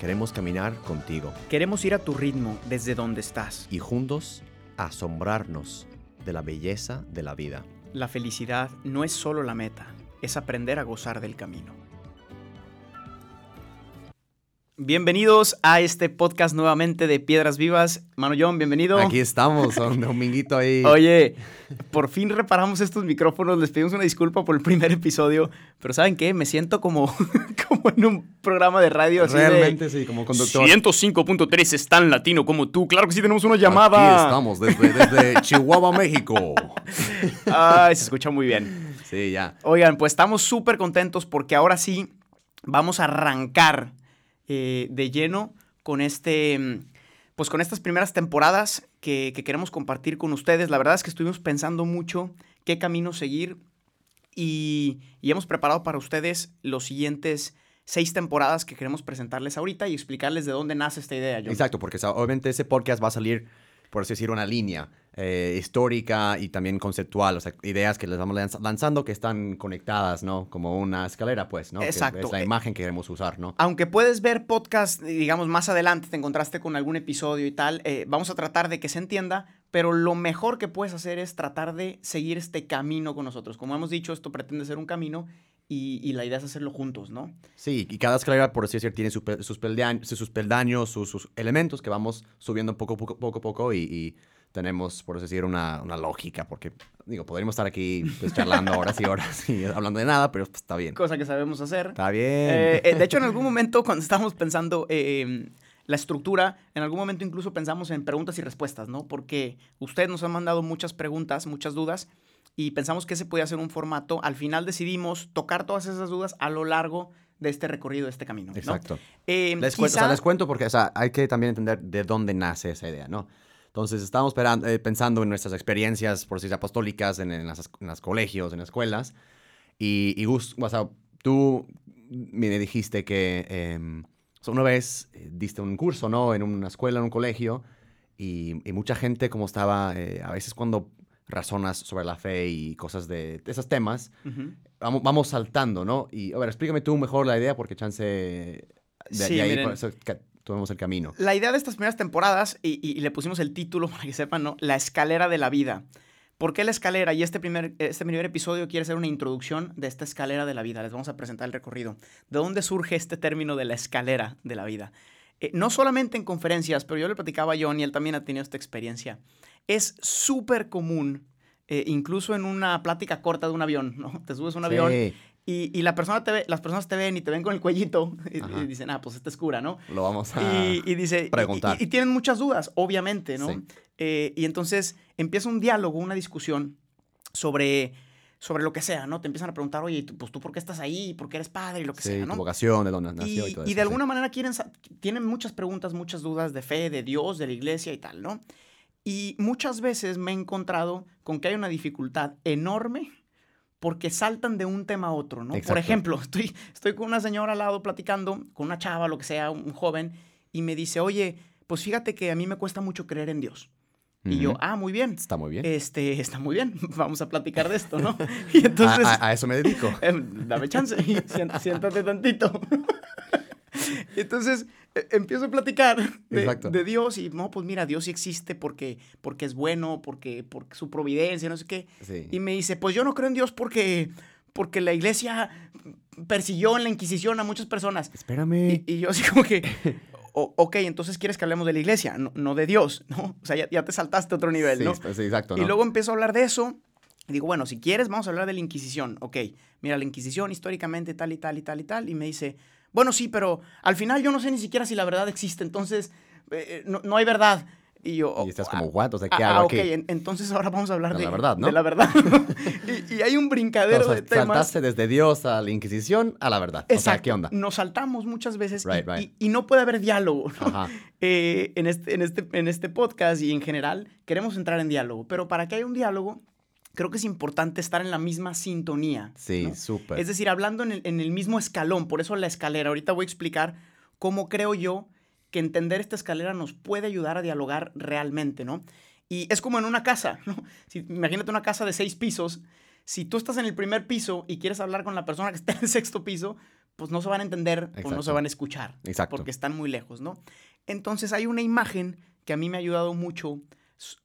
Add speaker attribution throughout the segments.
Speaker 1: queremos caminar contigo
Speaker 2: Queremos ir a tu ritmo desde donde estás.
Speaker 1: y juntos asombrarnos de la belleza de la vida.
Speaker 2: La felicidad no es solo la meta, es aprender a gozar del camino. Bienvenidos a este podcast nuevamente de Piedras Vivas. Mano John, bienvenido.
Speaker 1: Aquí estamos, un dominguito ahí.
Speaker 2: Oye, por fin reparamos estos micrófonos, les pedimos una disculpa por el primer episodio, pero ¿saben qué? Me siento como, como en un programa de radio así de,
Speaker 1: Realmente sí, como conductor.
Speaker 2: 105.3 es tan latino como tú. Claro que sí, tenemos una llamada.
Speaker 1: Aquí estamos, desde, desde Chihuahua, México.
Speaker 2: Ay, se escucha muy bien.
Speaker 1: Sí, ya.
Speaker 2: Oigan, pues estamos súper contentos porque ahora sí vamos a arrancar eh, de lleno con este, mm, pues con estas primeras temporadas que, que queremos compartir con ustedes. La verdad es que estuvimos pensando mucho qué camino seguir y, y hemos preparado para ustedes los siguientes seis temporadas que queremos presentarles ahorita y explicarles de dónde nace esta idea.
Speaker 1: Exacto, porque obviamente ese podcast va a salir, por así decir, una línea eh, histórica y también conceptual, o sea, ideas que les vamos lanz- lanzando que están conectadas, ¿no? Como una escalera, pues, ¿no? Que
Speaker 2: Exacto.
Speaker 1: es la imagen que queremos usar, ¿no?
Speaker 2: Aunque puedes ver podcast, digamos, más adelante, te encontraste con algún episodio y tal, eh, vamos a tratar de que se entienda, pero lo mejor que puedes hacer es tratar de seguir este camino con nosotros. Como hemos dicho, esto pretende ser un camino y, y la idea es hacerlo juntos, ¿no?
Speaker 1: Sí, y cada escalera, por así decir, tiene su sus, peldaños, sus peldaños, sus, sus elementos que vamos subiendo poco, poco, poco a poco y, y tenemos, por así decir, una, una lógica, porque, digo, podríamos estar aquí pues, charlando horas y horas y hablando de nada, pero pues, está bien.
Speaker 2: Cosa que sabemos hacer.
Speaker 1: Está bien.
Speaker 2: Eh, eh, de hecho, en algún momento, cuando estábamos pensando eh, la estructura, en algún momento incluso pensamos en preguntas y respuestas, ¿no? Porque ustedes nos han mandado muchas preguntas, muchas dudas, y pensamos que ese podía ser un formato. Al final decidimos tocar todas esas dudas a lo largo de este recorrido, de este camino. ¿no?
Speaker 1: Exacto.
Speaker 2: Eh,
Speaker 1: Les, cuento, o sea,
Speaker 2: quizá-
Speaker 1: les cuento porque o sea, hay que también entender de dónde nace esa idea, ¿no? Entonces, esperando- eh, pensando en nuestras experiencias, por decir, apostólicas, en, en las, en los colegios, en las escuelas. Y, y o sea, tú me dijiste que sea, una vez eh, diste un curso, ¿no? En una escuela, en un colegio. Y, y mucha gente, como estaba, eh, a veces cuando razonas sobre la fe y cosas de, de esos temas, vamos, vamos saltando, ¿no? Y, a ver, explícame tú mejor la idea, porque chance de,
Speaker 2: Sí,
Speaker 1: de ahí
Speaker 2: miren.
Speaker 1: por eso ca- tomemos el camino.
Speaker 2: La idea de estas primeras temporadas, y, y- y le pusimos el título para que sepan, ¿no? La escalera de la vida. ¿Por qué la escalera? Y este primer, este primer episodio quiere ser una introducción de esta escalera de la vida. Les vamos a presentar el recorrido. ¿De dónde surge este término de la escalera de la vida? Eh, no solamente en conferencias, pero yo le platicaba a John y él también ha tenido esta experiencia. Es súper común, eh, incluso en una plática corta de un avión, ¿no? Te subes a un avión y, y la persona te ve, las personas te ven y te ven con el cuellito y, dicen, ah, pues esta es cura, ¿no?
Speaker 1: lo vamos a...
Speaker 2: Y, y dice,
Speaker 1: preguntar.
Speaker 2: Y, y tienen muchas dudas, obviamente, ¿no?
Speaker 1: Sí.
Speaker 2: Eh, y entonces empieza un diálogo, una discusión sobre, sobre lo que sea, ¿no? Te empiezan a preguntar, oye, tú- pues tú por qué estás ahí, por qué eres padre y lo que
Speaker 1: sí,
Speaker 2: sea,
Speaker 1: tu
Speaker 2: ¿no?
Speaker 1: vocación, de dónde nació y,
Speaker 2: Y,
Speaker 1: todo
Speaker 2: y
Speaker 1: eso,
Speaker 2: de
Speaker 1: sí.
Speaker 2: alguna manera quieren, tienen muchas preguntas, muchas dudas de fe, de Dios, de la iglesia y tal, ¿no? Y muchas veces me he encontrado con que hay una dificultad enorme porque saltan de un tema a otro, ¿no? Por ejemplo, estoy, estoy con una señora al lado platicando, con una chava, lo que sea, un joven, y me dice, oye, pues fíjate que a mí me cuesta mucho creer en Dios. Y yo, ah, muy bien.
Speaker 1: Está muy bien.
Speaker 2: Este, está muy bien, vamos a platicar de esto, ¿no? Y entonces...
Speaker 1: a, a- a eso me dedico.
Speaker 2: Em, dame chance, siént- siéntate tantito. Entonces eh, empiezo a platicar de, de Dios y no, pues mira, Dios sí existe porque, porque es bueno, porque, porque su providencia, no sé qué.
Speaker 1: Sí.
Speaker 2: Y me dice, pues yo no creo en Dios porque, porque la iglesia persiguió en la Inquisición a muchas personas.
Speaker 1: Espérame.
Speaker 2: Y, y yo así como que, "O- ok, entonces quieres que hablemos de la iglesia, no, no de Dios, ¿no? O sea, ya, ya te saltaste a otro nivel,
Speaker 1: sí,
Speaker 2: ¿no?
Speaker 1: esp- sí, exacto,
Speaker 2: Y luego empiezo a hablar de eso. Y digo, bueno, si quieres, vamos a hablar de la Inquisición. Ok, mira, la Inquisición históricamente tal y tal y tal y tal. Y me dice, bueno, sí, pero al final yo no sé ni siquiera si la verdad existe. Entonces, eh, no, no hay verdad. Y yo...
Speaker 1: Y estás
Speaker 2: "Ah,
Speaker 1: como, what? O sea, ¿qué
Speaker 2: ah,
Speaker 1: hago
Speaker 2: ah,
Speaker 1: aquí?
Speaker 2: ok, en- entonces ahora vamos a hablar
Speaker 1: De
Speaker 2: de,
Speaker 1: la verdad, ¿no?
Speaker 2: De la verdad. y, y hay un brincadero
Speaker 1: Entonces,
Speaker 2: de temas.
Speaker 1: saltaste desde Dios a la Inquisición a la verdad. O sea,
Speaker 2: Exacto.
Speaker 1: ¿qué onda?
Speaker 2: Nos saltamos muchas veces y-
Speaker 1: Right,
Speaker 2: y,
Speaker 1: right.
Speaker 2: y no puede haber diálogo. ¿no?
Speaker 1: Ajá.
Speaker 2: Eh, en, este, en, este, en este podcast y en general queremos entrar en diálogo, pero para que haya un diálogo, creo que es importante estar en la misma sintonía.
Speaker 1: Sí,
Speaker 2: ¿no?
Speaker 1: súper.
Speaker 2: Es decir, hablando en el, en el mismo escalón, por eso la escalera. Ahorita voy a explicar cómo creo yo que entender esta escalera nos puede ayudar a dialogar realmente, ¿no? Y es como en una casa, ¿no? Si, imagínate una casa de seis pisos. Si tú estás en el primer piso y quieres hablar con la persona que está en el sexto piso, pues no se van a entender o no se van a escuchar.
Speaker 1: Exacto.
Speaker 2: Porque están muy lejos, ¿no? Entonces hay una imagen que a mí me ha ayudado mucho,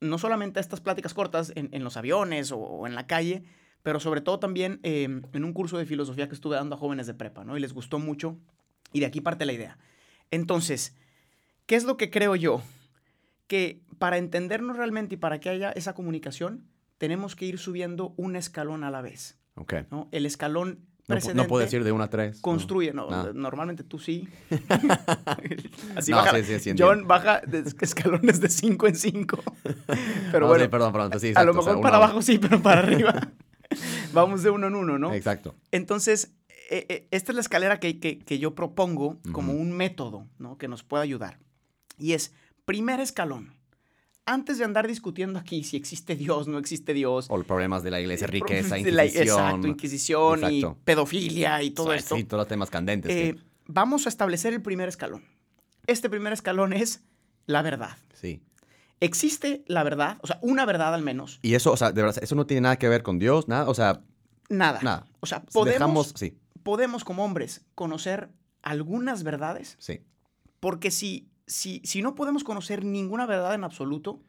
Speaker 2: no solamente a estas pláticas cortas en, en los aviones o, o en la calle, pero sobre todo también eh, en un curso de filosofía que estuve dando a jóvenes de prepa, ¿no? Y les gustó mucho. Y de aquí parte la idea. Entonces, ¿qué es lo que creo yo? Que para entendernos realmente y para que haya esa comunicación, tenemos que ir subiendo un escalón a la vez,
Speaker 1: Ok.
Speaker 2: ¿no? El escalón
Speaker 1: No, no puedes ir de una a tres. ¿no?
Speaker 2: construye, no, normalmente tú sí. Así
Speaker 1: No,
Speaker 2: baja.
Speaker 1: sí, sí, sí,
Speaker 2: John baja de escalones de 5 en 5. Pero bueno,
Speaker 1: perdón, perdón. pues
Speaker 2: a lo
Speaker 1: exacto, o sea,
Speaker 2: mejor para abajo sí, pero para arriba. Vamos de uno en uno, ¿no?
Speaker 1: Exacto.
Speaker 2: Entonces, eh, eh, esta es la escalera que, que- que yo propongo como un método, ¿no? Que nos pueda ayudar. Y es, primer escalón. Antes de andar discutiendo aquí si existe Dios, no existe Dios.
Speaker 1: O los problemas de la iglesia, riqueza,
Speaker 2: la-
Speaker 1: inquisición.
Speaker 2: exacto, Inquisición y pedofilia y todo esto.
Speaker 1: Sí, todos los temas candentes.
Speaker 2: Eh, vamos a establecer el primer escalón. Este primer escalón es la verdad.
Speaker 1: sí.
Speaker 2: ¿Existe la verdad? O sea, una verdad al menos.
Speaker 1: Y eso, o sea, de verdad, eso no tiene nada que ver con Dios, nada. O sea,
Speaker 2: Nada.
Speaker 1: nada.
Speaker 2: O sea, podemos,
Speaker 1: Dejamos, sí,
Speaker 2: podemos como hombres conocer algunas verdades,
Speaker 1: sí.
Speaker 2: porque si, si, si no podemos conocer ninguna verdad en absoluto,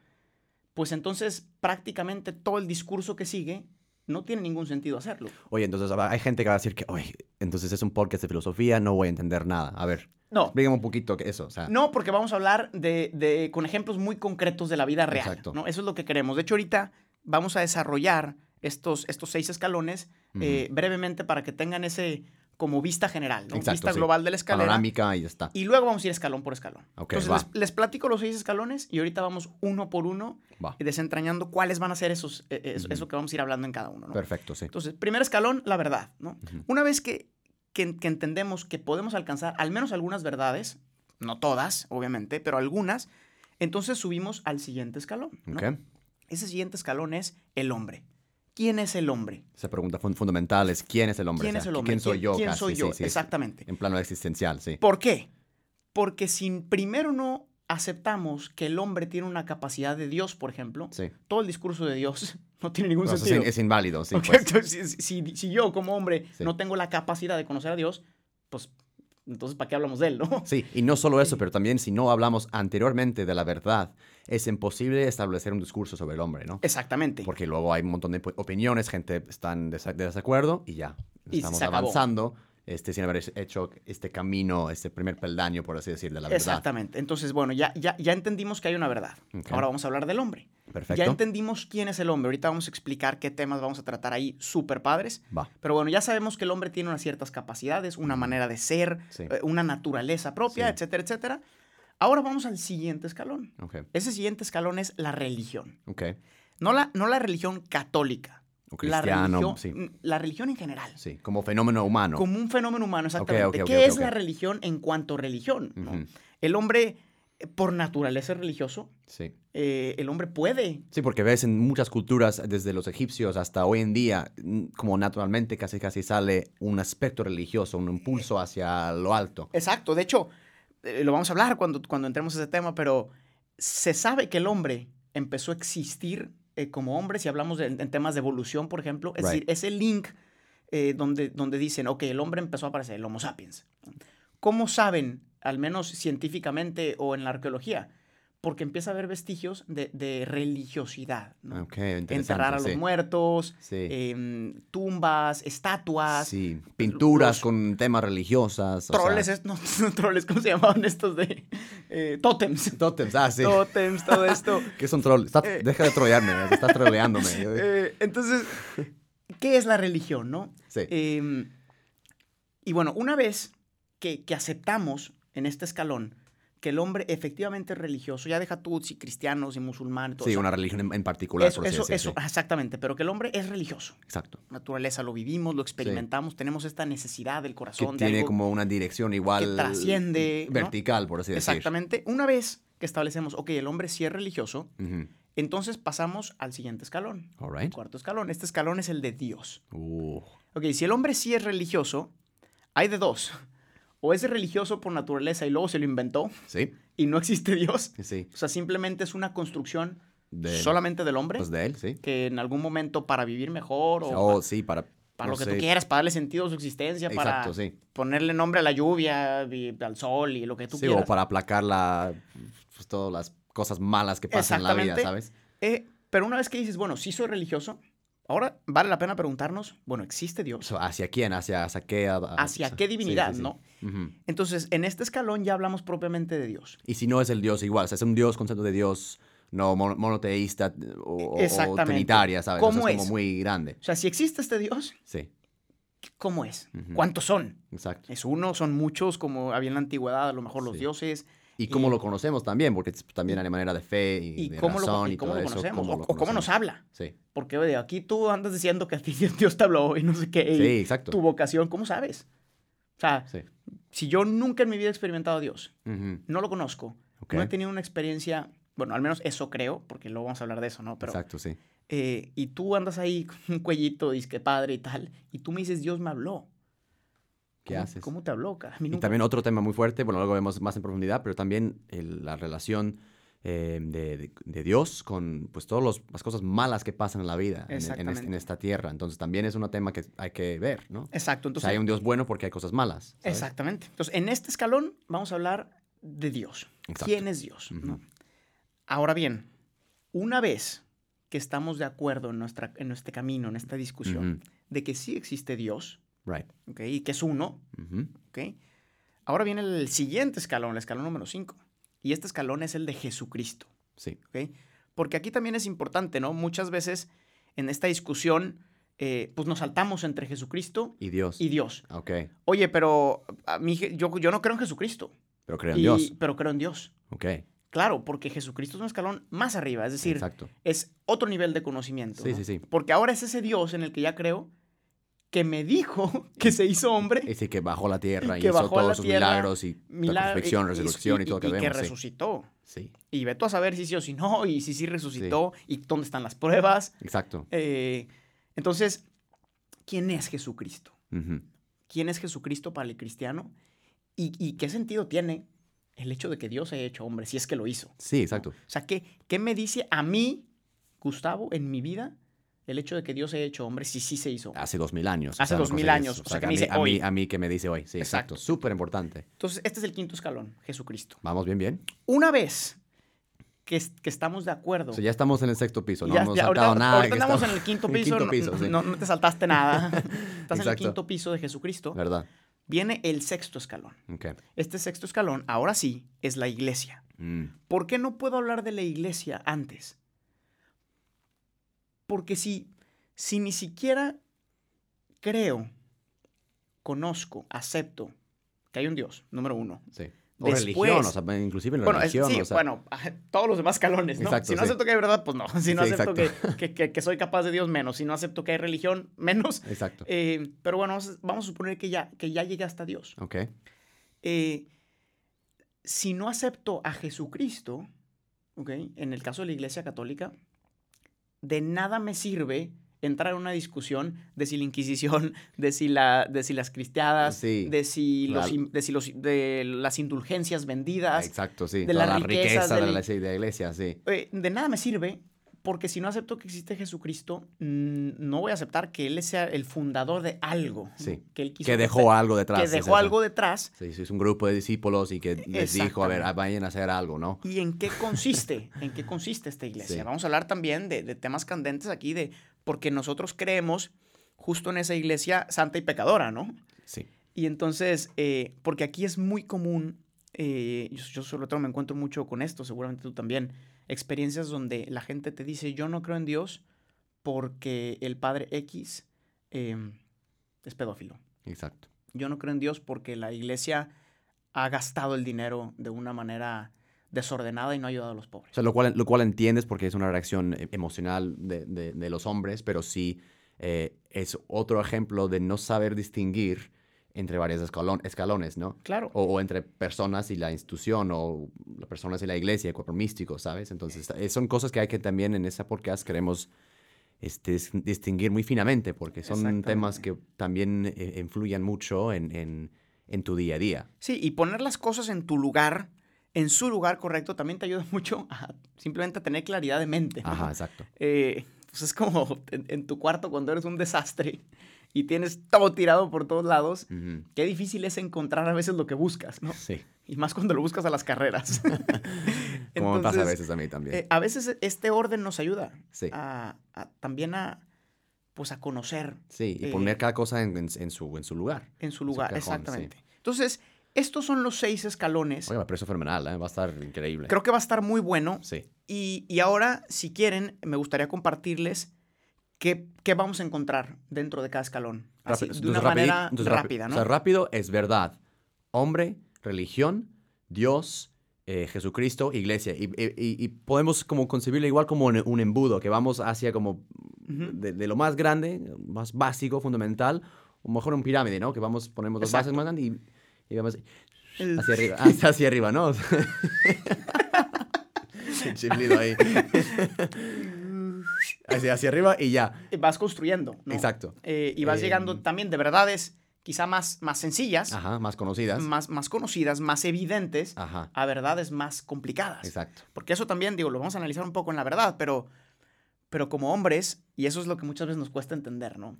Speaker 2: pues entonces prácticamente todo el discurso que sigue no tiene ningún sentido hacerlo.
Speaker 1: Oye, entonces a ver, hay gente que va a decir que, oye, entonces es un podcast de filosofía, no voy a entender nada. A ver,
Speaker 2: No,
Speaker 1: explícame un poquito que eso, o sea.
Speaker 2: No, porque vamos a hablar de, de- con ejemplos muy concretos de la vida real.
Speaker 1: Exacto.
Speaker 2: ¿no? Eso es lo que queremos. De hecho, ahorita vamos a desarrollar estos, estos seis escalones eh, brevemente para que tengan ese como vista general, ¿no?
Speaker 1: Exacto,
Speaker 2: vista
Speaker 1: sí.
Speaker 2: global de la escalera.
Speaker 1: Panorámica y ya está.
Speaker 2: Y luego vamos a ir escalón por escalón. Entonces, les, les platico los seis escalones y ahorita vamos uno por uno
Speaker 1: Va.
Speaker 2: y desentrañando cuáles van a ser esos, eh, eh, eso, que vamos a ir hablando en cada uno. ¿no?
Speaker 1: Perfecto, sí.
Speaker 2: Entonces, primer escalón, la verdad, ¿no? Una vez que, que- que entendemos que podemos alcanzar al menos algunas verdades, no todas, obviamente, pero algunas, entonces subimos al siguiente escalón. Ese siguiente escalón es el hombre. ¿Quién es el hombre?
Speaker 1: Esa pregunta fun- fundamental es ¿quién es el hombre?
Speaker 2: ¿Quién
Speaker 1: O
Speaker 2: es el hombre?
Speaker 1: ¿Quién soy yo?
Speaker 2: ¿Quién
Speaker 1: casi?
Speaker 2: soy yo?
Speaker 1: sí, sí.
Speaker 2: Exactamente.
Speaker 1: En plano existencial, sí.
Speaker 2: ¿Por qué? Porque si primero no aceptamos que el hombre tiene una capacidad de Dios, por ejemplo,
Speaker 1: Sí.
Speaker 2: todo el discurso de Dios no tiene ningún
Speaker 1: es,
Speaker 2: sentido.
Speaker 1: es inválido, sí.
Speaker 2: Ok,
Speaker 1: pues.
Speaker 2: si, si- si yo como hombre no tengo la capacidad de conocer a Dios, pues entonces ¿para qué hablamos de él, no?
Speaker 1: Sí, y no solo eso, pero también si no hablamos anteriormente de la verdad, es imposible establecer un discurso sobre el hombre, ¿no?
Speaker 2: Exactamente.
Speaker 1: Porque luego hay un montón de op- opiniones, gente está en desa- de desacuerdo y ya.
Speaker 2: Y
Speaker 1: Estamos
Speaker 2: acabó.
Speaker 1: avanzando este, sin haber hecho este camino, este primer peldaño, por así decir, de la verdad.
Speaker 2: Exactamente. Entonces, bueno, ya, ya, ya entendimos que hay una verdad. Ahora vamos a hablar del hombre.
Speaker 1: Perfecto.
Speaker 2: Ya entendimos quién es el hombre. Ahorita vamos a explicar qué temas vamos a tratar ahí súper padres.
Speaker 1: Va.
Speaker 2: Pero bueno, ya sabemos que el hombre tiene unas ciertas capacidades, una manera de ser,
Speaker 1: Sí.
Speaker 2: eh, una naturaleza propia,
Speaker 1: Sí.
Speaker 2: etcétera, etcétera. Ahora vamos al siguiente escalón. Ese siguiente escalón es la religión.
Speaker 1: Ok.
Speaker 2: No la, no la religión católica.
Speaker 1: O
Speaker 2: la religión,
Speaker 1: sí.
Speaker 2: mm, la religión en general.
Speaker 1: Sí, como fenómeno humano.
Speaker 2: Como un fenómeno humano, exactamente. ¿Qué es la religión en cuanto a religión? no? El hombre, eh, por naturaleza es religioso.
Speaker 1: Sí.
Speaker 2: Eh, el hombre puede.
Speaker 1: Sí, porque ves en muchas culturas, desde los egipcios hasta hoy en día, como naturalmente casi casi sale un aspecto religioso, un impulso hacia lo alto.
Speaker 2: Exacto. De hecho, eh, lo vamos a hablar cuando, cuando entremos a ese tema, pero se sabe que el hombre empezó a existir eh, como hombre, si hablamos de- en temas de evolución, por ejemplo. Es
Speaker 1: Right.
Speaker 2: decir, ese link eh, donde, donde dicen, ok, el hombre empezó a aparecer, el Homo sapiens. ¿Cómo saben, al menos científicamente o en la arqueología? Porque empieza a haber vestigios de, de religiosidad. ¿no?
Speaker 1: Ok, interesante.
Speaker 2: Enterrar a los
Speaker 1: sí.
Speaker 2: muertos,
Speaker 1: Sí.
Speaker 2: em, tumbas, estatuas.
Speaker 1: Sí, pinturas
Speaker 2: los-
Speaker 1: con temas religiosas. o sea,
Speaker 2: Troles, es- no, no, troles, ¿cómo se llamaban estos de eh, tótems?
Speaker 1: Tótems, ah, sí.
Speaker 2: Tótems, todo esto.
Speaker 1: ¿Qué es un troll? Está-
Speaker 2: Eh.
Speaker 1: Deja de trollearme, estás troleándome.
Speaker 2: Eh, entonces, ¿qué es la religión, no?
Speaker 1: sí.
Speaker 2: Em, y bueno, una vez que, que aceptamos en este escalón que el hombre efectivamente es religioso, ya deja tú si cristianos y musulmanes.
Speaker 1: Sí,
Speaker 2: eso.
Speaker 1: una religión en, en particular.
Speaker 2: Eso,
Speaker 1: por
Speaker 2: eso,
Speaker 1: decir,
Speaker 2: eso,
Speaker 1: sí.
Speaker 2: exactamente, pero que el hombre es religioso.
Speaker 1: Exacto.
Speaker 2: Naturaleza, lo vivimos, lo experimentamos, tenemos esta necesidad del
Speaker 1: Que
Speaker 2: corazón de
Speaker 1: tiene
Speaker 2: algo
Speaker 1: como una dirección igual.
Speaker 2: trasciende, ¿no?
Speaker 1: Vertical, por así decir.
Speaker 2: Exactamente. Una vez que establecemos, ok, el hombre sí es religioso, entonces pasamos al siguiente escalón.
Speaker 1: All right.
Speaker 2: cuarto escalón. Este escalón es el de Dios.
Speaker 1: Uh,
Speaker 2: Ok, si el hombre sí es religioso, hay de dos. O es religioso por naturaleza y luego se lo inventó
Speaker 1: sí,
Speaker 2: y no existe Dios.
Speaker 1: sí.
Speaker 2: O sea, simplemente es una construcción
Speaker 1: De,
Speaker 2: solamente del hombre
Speaker 1: Pues de él, sí.
Speaker 2: que en algún momento para vivir mejor o
Speaker 1: Oh,
Speaker 2: pa-
Speaker 1: sí, para.
Speaker 2: para
Speaker 1: no
Speaker 2: lo que
Speaker 1: sé.
Speaker 2: tú quieras, para darle sentido a su existencia, para
Speaker 1: Exacto, sí.
Speaker 2: ponerle nombre a la lluvia, y al sol y lo que tú
Speaker 1: Sí,
Speaker 2: quieras.
Speaker 1: o para aplacar la, pues, todas las cosas malas que pasan en la vida. ¿sabes?
Speaker 2: Eh, pero una vez que dices, bueno, sí soy religioso, ahora vale la pena preguntarnos, bueno, ¿existe Dios?
Speaker 1: ¿Hacia quién? ¿Hacia, hacia qué? a-
Speaker 2: ¿Hacia
Speaker 1: o
Speaker 2: qué divinidad,
Speaker 1: sí, sí.
Speaker 2: no? Entonces, en este escalón ya hablamos propiamente de Dios.
Speaker 1: Y si no es el Dios igual, o sea, es un Dios, concepto de Dios no mono- monoteísta o, o- o trinitaria, ¿sabes? O sea,
Speaker 2: ¿Cómo
Speaker 1: es
Speaker 2: es?
Speaker 1: como muy grande.
Speaker 2: O sea, si existe este Dios,
Speaker 1: Sí,
Speaker 2: ¿cómo es? ¿Cuántos son?
Speaker 1: exacto.
Speaker 2: ¿Es uno? ¿Son muchos? Como había en la antigüedad, a lo mejor los dioses.
Speaker 1: Y cómo
Speaker 2: y-
Speaker 1: lo conocemos también, porque es- también hay manera de fe y,
Speaker 2: ¿Y
Speaker 1: de
Speaker 2: cómo, lo,
Speaker 1: razón
Speaker 2: y
Speaker 1: y
Speaker 2: cómo
Speaker 1: todo
Speaker 2: lo
Speaker 1: eso.
Speaker 2: conocemos?
Speaker 1: cómo
Speaker 2: o,
Speaker 1: lo
Speaker 2: o cómo nos
Speaker 1: conocemos.
Speaker 2: habla.
Speaker 1: Sí,
Speaker 2: Porque oye, aquí tú andas diciendo que a ti Dios te habló y no sé qué.
Speaker 1: sí, exacto.
Speaker 2: Tu vocación, ¿cómo sabes? O sea,
Speaker 1: Sí.
Speaker 2: si yo nunca en mi vida he experimentado a Dios,
Speaker 1: Ujú.
Speaker 2: no lo conozco,
Speaker 1: Ok.
Speaker 2: no he tenido una experiencia, bueno, al menos eso creo, porque luego vamos a hablar de eso, ¿no? Pero,
Speaker 1: Exacto, sí.
Speaker 2: eh, y tú andas ahí con un cuellito, disque padre y tal, y tú me dices, Dios me habló.
Speaker 1: ¿Qué
Speaker 2: ¿Cómo-
Speaker 1: haces?
Speaker 2: ¿Cómo te habló? cara?
Speaker 1: Y también otro tema muy fuerte, bueno, luego vemos más en profundidad, pero también el- la relación eh, de, de- de Dios con pues todas las cosas malas que pasan en la vida, en- en, en esta tierra. Entonces también es un tema que hay que ver, ¿no?
Speaker 2: Exacto,
Speaker 1: O
Speaker 2: entonces...
Speaker 1: sea, hay un Dios bueno porque hay cosas malas. ¿sabes?
Speaker 2: Exactamente. Entonces, en este escalón vamos a hablar de Dios.
Speaker 1: Exacto.
Speaker 2: ¿Quién es Dios?
Speaker 1: Ujú.
Speaker 2: ¿no? Ahora bien, una vez que estamos de acuerdo en, nuestra, en este camino, en esta discusión,
Speaker 1: Ujú.
Speaker 2: de que sí existe Dios,
Speaker 1: Right.
Speaker 2: ¿ok? Y que es uno,
Speaker 1: Ujú.
Speaker 2: ¿ok? Ahora viene el siguiente escalón, el escalón número 5. Y este escalón es el de Jesucristo,
Speaker 1: Sí.
Speaker 2: ¿ok? Porque aquí también es importante, ¿no? Muchas veces en esta discusión, eh, pues nos saltamos entre Jesucristo
Speaker 1: Y Dios.
Speaker 2: y Dios.
Speaker 1: Ok.
Speaker 2: Oye, pero a mí, yo, yo no creo en Jesucristo.
Speaker 1: Pero creo en
Speaker 2: y-
Speaker 1: Dios.
Speaker 2: Pero creo en Dios.
Speaker 1: Ok.
Speaker 2: Claro, porque Jesucristo es un escalón más arriba, es decir,
Speaker 1: Exacto.
Speaker 2: es otro nivel de conocimiento.
Speaker 1: Sí,
Speaker 2: ¿no?
Speaker 1: sí, sí.
Speaker 2: Porque ahora es ese Dios en el que ya creo que me dijo que se hizo hombre,
Speaker 1: Ese que bajó la tierra y,
Speaker 2: que
Speaker 1: hizo
Speaker 2: bajó
Speaker 1: todos sus
Speaker 2: tierra,
Speaker 1: milagros y
Speaker 2: milagro- y-
Speaker 1: resurrección y, todo lo que
Speaker 2: y
Speaker 1: vemos. sí.
Speaker 2: resucitó.
Speaker 1: Sí.
Speaker 2: Y ve tú a saber si sí o si no, y si sí resucitó, y dónde están las pruebas.
Speaker 1: Exacto.
Speaker 2: Eh, entonces, ¿quién es Jesucristo? ¿Quién es Jesucristo para el cristiano? ¿Y, y qué sentido tiene el hecho de que Dios haya hecho hombre, si es que lo hizo?
Speaker 1: Sí, exacto.
Speaker 2: O sea, ¿qué, ¿qué me dice a mí, Gustavo, en mi vida, el hecho de que Dios haya hecho hombre si sí se hizo?
Speaker 1: Hace dos mil años.
Speaker 2: Hace dos mil años, o sea, que
Speaker 1: a
Speaker 2: me
Speaker 1: mí-
Speaker 2: dice
Speaker 1: a mí,
Speaker 2: hoy.
Speaker 1: a mí que me dice hoy. Sí, exacto. Súper importante.
Speaker 2: Entonces, este es el quinto escalón, Jesucristo.
Speaker 1: Vamos bien, bien.
Speaker 2: Una vez que, que estamos de acuerdo.
Speaker 1: O sea, ya estamos en el sexto piso. No
Speaker 2: ya-
Speaker 1: hemos
Speaker 2: ya-
Speaker 1: saltado
Speaker 2: ahorita,
Speaker 1: nada.
Speaker 2: ahorita
Speaker 1: que
Speaker 2: andamos en
Speaker 1: estamos-
Speaker 2: el quinto piso.
Speaker 1: quinto
Speaker 2: no-
Speaker 1: piso, sí.
Speaker 2: no, no te saltaste nada. Estás en el quinto piso de Jesucristo.
Speaker 1: ¿Verdad?
Speaker 2: Viene el sexto escalón. Este sexto escalón, ahora sí, es la iglesia.
Speaker 1: Mm.
Speaker 2: ¿Por qué no puedo hablar de la iglesia antes? Porque si, si ni siquiera creo, conozco, acepto que hay un Dios, número uno.
Speaker 1: Sí. O
Speaker 2: Después-
Speaker 1: religión, o sea, inclusive en la
Speaker 2: Bueno,
Speaker 1: religión.
Speaker 2: sí,
Speaker 1: o sea,
Speaker 2: bueno, todos los demás escalones, ¿no?
Speaker 1: Exacto,
Speaker 2: si no
Speaker 1: sí.
Speaker 2: acepto que hay verdad, pues no. Si no
Speaker 1: Sí,
Speaker 2: acepto que, que- que- que soy capaz de Dios, menos. Si no acepto que hay religión, menos.
Speaker 1: Exacto.
Speaker 2: Eh, pero bueno, vamos a, vamos a suponer que ya, que ya llegué hasta Dios.
Speaker 1: ok.
Speaker 2: Eh, si no acepto a Jesucristo, ¿ok? En el caso de la Iglesia Católica, de nada me sirve entrar en una discusión de si la Inquisición, de si, la, de si las cristiadas,
Speaker 1: Sí,
Speaker 2: de, si los,
Speaker 1: claro.
Speaker 2: de si los de las indulgencias vendidas.
Speaker 1: Exacto, sí.
Speaker 2: de
Speaker 1: la riqueza de de la iglesia, sí.
Speaker 2: Eh, de nada me sirve porque si no acepto que existe Jesucristo, mm, no voy a aceptar que Él sea el fundador de algo. Que, él quiso
Speaker 1: Que
Speaker 2: hacer-
Speaker 1: dejó algo detrás.
Speaker 2: que dejó algo detrás.
Speaker 1: Sí, es un grupo de discípulos y que les dijo, a ver, vayan a hacer algo, ¿no?
Speaker 2: ¿Y en qué consiste? ¿En qué consiste esta iglesia?
Speaker 1: Sí.
Speaker 2: Vamos a hablar también de, de temas candentes aquí, de porque nosotros creemos justo en esa iglesia santa y pecadora, ¿no?
Speaker 1: Sí.
Speaker 2: Y entonces, eh, porque aquí es muy común, eh, yo, yo sobre todo me encuentro mucho con esto, seguramente tú también, experiencias donde la gente te dice, yo no creo en Dios porque el padre X eh, es pedófilo.
Speaker 1: Exacto.
Speaker 2: Yo no creo en Dios porque la iglesia ha gastado el dinero de una manera desordenada y no ha ayudado a los pobres.
Speaker 1: O sea, lo cual, lo cual entiendes porque es una reacción e- emocional de, de- de los hombres, pero sí eh, es otro ejemplo de no saber distinguir entre varios escalones, ¿no?
Speaker 2: Claro.
Speaker 1: O, o entre personas y la institución, o las personas y la iglesia, el cuerpo místico, ¿sabes? Entonces, eh, son cosas que hay que también en esa podcast queremos este, dis- distinguir muy finamente, porque son temas que también eh, influyen mucho en, en- en tu día a día.
Speaker 2: Sí, y poner las cosas en tu lugar, en su lugar correcto, también te ayuda mucho a simplemente a tener claridad de mente. ¿no?
Speaker 1: Ajá, exacto.
Speaker 2: Eh, pues es como en, en tu cuarto cuando eres un desastre y tienes todo tirado por todos lados. Qué difícil es encontrar a veces lo que buscas, ¿no?
Speaker 1: Sí,
Speaker 2: Y más cuando lo buscas a las carreras.
Speaker 1: como me pasa a veces a mí también.
Speaker 2: eh, a veces este orden nos ayuda
Speaker 1: Sí.
Speaker 2: a, a- también a, pues a conocer
Speaker 1: Sí, y
Speaker 2: eh,
Speaker 1: poner cada cosa en, en- en su, en su lugar.
Speaker 2: en su
Speaker 1: su
Speaker 2: lugar.
Speaker 1: sí.
Speaker 2: Exactamente. Entonces, estos son los seis escalones.
Speaker 1: Oye, me parece fenomenal, ¿eh? va a estar increíble.
Speaker 2: Creo que va a estar muy bueno.
Speaker 1: Sí.
Speaker 2: Y, y ahora, si quieren, me gustaría compartirles qué, qué vamos a encontrar dentro de cada escalón. Así,
Speaker 1: Rápido,
Speaker 2: de una manera rápida, ¿no?
Speaker 1: O sea, rápido es verdad. Hombre, religión, Dios, eh, Jesucristo, iglesia. Y, y- y- podemos como concebirlo igual como un, embudo, que vamos hacia como de, de lo más grande, más básico, fundamental, o mejor un pirámide, ¿no? Que vamos, ponemos las bases más grandes y, y vamos
Speaker 2: El-
Speaker 1: hacia arriba, hacia, hacia arriba, ¿no? Chiflido ahí. Hacia, hacia arriba y ya.
Speaker 2: Vas construyendo, ¿no?
Speaker 1: Exacto.
Speaker 2: Eh, y vas
Speaker 1: Eh,
Speaker 2: llegando también de verdades quizá más, más sencillas,
Speaker 1: Ajá, más conocidas.
Speaker 2: más, más conocidas, más evidentes,
Speaker 1: Ajá,
Speaker 2: a verdades más complicadas.
Speaker 1: exacto.
Speaker 2: Porque eso también, digo, lo vamos a analizar un poco en la verdad, pero, pero como hombres, y eso es lo que muchas veces nos cuesta entender, ¿no?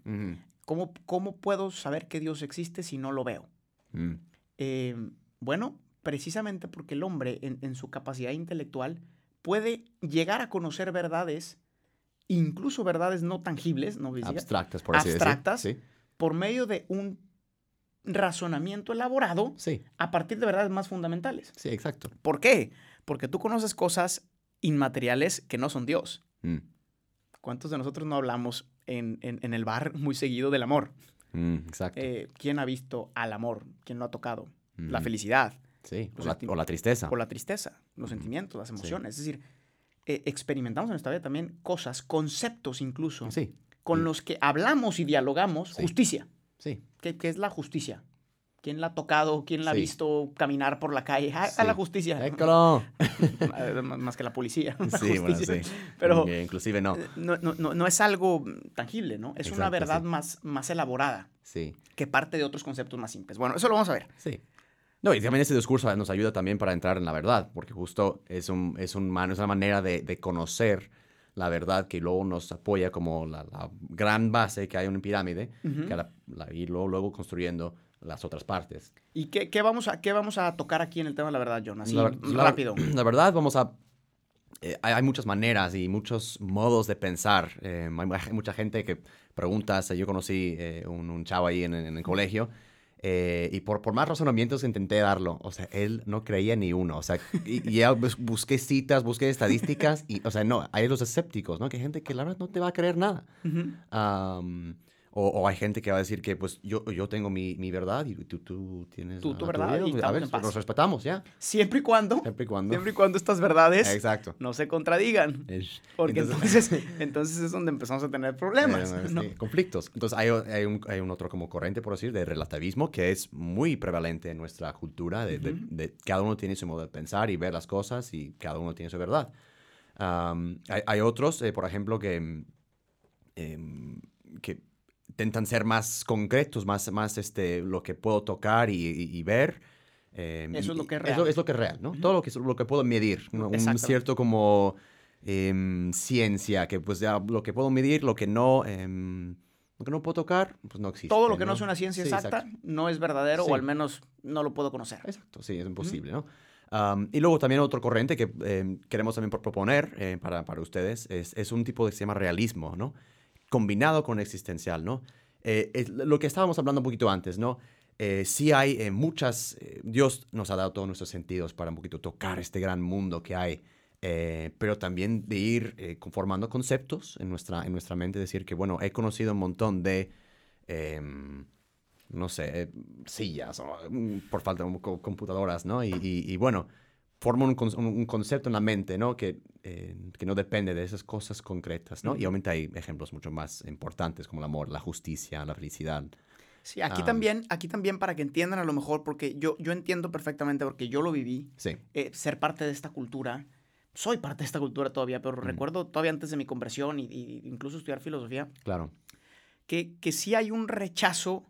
Speaker 2: ¿Cómo, cómo puedo saber que Dios existe si no lo veo?
Speaker 1: Mm.
Speaker 2: Eh, bueno, precisamente porque el hombre, en, en su capacidad intelectual, puede llegar a conocer verdades, incluso verdades no tangibles, ¿no? Decía,
Speaker 1: Abstractas, por así
Speaker 2: Abstractas.
Speaker 1: decir.
Speaker 2: por medio de un razonamiento elaborado
Speaker 1: Sí,
Speaker 2: a partir de verdades más fundamentales.
Speaker 1: sí, exacto.
Speaker 2: ¿Por qué? Porque tú conoces cosas inmateriales que no son Dios.
Speaker 1: Mm.
Speaker 2: ¿Cuántos de nosotros no hablamos en, en- en el bar muy seguido del amor?
Speaker 1: Mm, exacto.
Speaker 2: Eh, ¿Quién ha visto al amor? ¿Quién lo ha tocado? La
Speaker 1: Mm.
Speaker 2: felicidad,
Speaker 1: Sí, o la,
Speaker 2: senti-
Speaker 1: o la tristeza.
Speaker 2: o la tristeza, los sentimientos, las
Speaker 1: Sí.
Speaker 2: emociones. Es decir, eh, experimentamos en nuestra vida también cosas, conceptos incluso,
Speaker 1: Sí,
Speaker 2: con
Speaker 1: Mm.
Speaker 2: los que hablamos y dialogamos
Speaker 1: Sí.
Speaker 2: justicia.
Speaker 1: sí.
Speaker 2: ¿Qué, qué es la justicia? ¿Quién la ha tocado? ¿Quién la ha visto caminar por la calle? Ah,
Speaker 1: Sí.
Speaker 2: A la justicia.
Speaker 1: Écalo.
Speaker 2: Eh, más que la policía. la
Speaker 1: Sí, bueno, sí.
Speaker 2: Pero
Speaker 1: Inclusive no.
Speaker 2: no, no, no, es algo tangible, ¿no? Es una verdad más, más elaborada
Speaker 1: Sí,
Speaker 2: que parte de otros conceptos más simples. Bueno, eso lo vamos a ver.
Speaker 1: sí. No, y también ese discurso nos ayuda también para entrar en la verdad, porque justo es, un, es, un, man- es una manera de, de conocer la verdad que luego nos apoya como la, la gran base que hay en una pirámide,
Speaker 2: Ujú.
Speaker 1: que la, la- y luego, luego construyendo las otras partes.
Speaker 2: ¿Y qué, qué vamos a, qué vamos a tocar aquí en el tema de la verdad, John? Así,
Speaker 1: La-
Speaker 2: rápido.
Speaker 1: La verdad, vamos a... eh, hay, hay muchas maneras y muchos modos de pensar. Eh, hay, hay mucha gente que pregunta, yo conocí eh, un, un chavo ahí en, en el colegio eh, y por, por más razonamientos intenté darlo. O sea, él no creía ni uno. O sea, y, y ya bus- busqué citas, busqué estadísticas y, o sea, no, hay los escépticos, ¿no? Que hay gente que la verdad no te va a creer nada. Am, o, o hay gente que va a decir que, pues, yo, yo tengo mi, mi verdad y tú, tú tienes
Speaker 2: Tú tu verdad
Speaker 1: tuya.
Speaker 2: y
Speaker 1: Pues, a ver,
Speaker 2: en paz.
Speaker 1: nos respetamos, ¿ya?
Speaker 2: Siempre y cuando,
Speaker 1: Siempre y cuando.
Speaker 2: siempre y cuando estas verdades
Speaker 1: Exacto.
Speaker 2: no se contradigan. Porque
Speaker 1: Entonces-
Speaker 2: entonces, entonces es donde empezamos a tener problemas.
Speaker 1: Eh,
Speaker 2: ¿no?
Speaker 1: sí, conflictos. Entonces hay, hay un, hay un otro como corriente, por decir, de relativismo que es muy prevalente en nuestra cultura, de, de-
Speaker 2: Ujú.
Speaker 1: de cada uno tiene su modo de pensar y ver las cosas y cada uno tiene su verdad. Am, hay, hay otros, eh, por ejemplo, que, em, que intentan ser más concretos, más, más este, lo que puedo tocar y, y- y ver. em,
Speaker 2: Eso es lo que es real.
Speaker 1: es lo que es real, ¿no?
Speaker 2: Ujú.
Speaker 1: Todo lo que, lo que puedo medir. ¿no? Un
Speaker 2: Exactamente.
Speaker 1: cierto como em, ciencia, que pues ya lo que puedo medir, lo que no, em, lo que no puedo tocar, pues no existe.
Speaker 2: Todo lo que no es una ciencia
Speaker 1: Sí,
Speaker 2: exacta
Speaker 1: exacto.
Speaker 2: no es verdadero
Speaker 1: Sí.
Speaker 2: o al menos no lo puedo conocer.
Speaker 1: Exacto, sí, es imposible, ¿no? Am, y luego también otro corriente que em, queremos también pro- proponer eh, para, para ustedes es, es un tipo de que se llama realismo, ¿no? Combinado con existencial, ¿no? Eh, lo que estábamos hablando un poquito antes, ¿no? Eh, sí hay eh, muchas, eh, Dios nos ha dado todos nuestros sentidos para un poquito tocar este gran mundo que hay, pero también de ir conformando conceptos en nuestra, en nuestra mente, decir que, bueno, he conocido un montón de... em, no sé, sillas o mm, por falta de co- computadoras, ¿no? Y bueno, forma un, un- concepto en la mente, ¿no? Que, eh, que no depende de esas cosas concretas, ¿no? Y obviamente hay ejemplos mucho más importantes como el amor, la justicia, la felicidad.
Speaker 2: Sí, aquí también, aquí también para que entiendan a lo mejor, porque yo, yo entiendo perfectamente, porque yo lo viví,
Speaker 1: Sí,
Speaker 2: eh, ser parte de esta cultura. Soy parte de esta cultura todavía, pero recuerdo todavía antes de mi conversión y, y incluso estudiar filosofía,
Speaker 1: claro.
Speaker 2: que, que sí hay un rechazo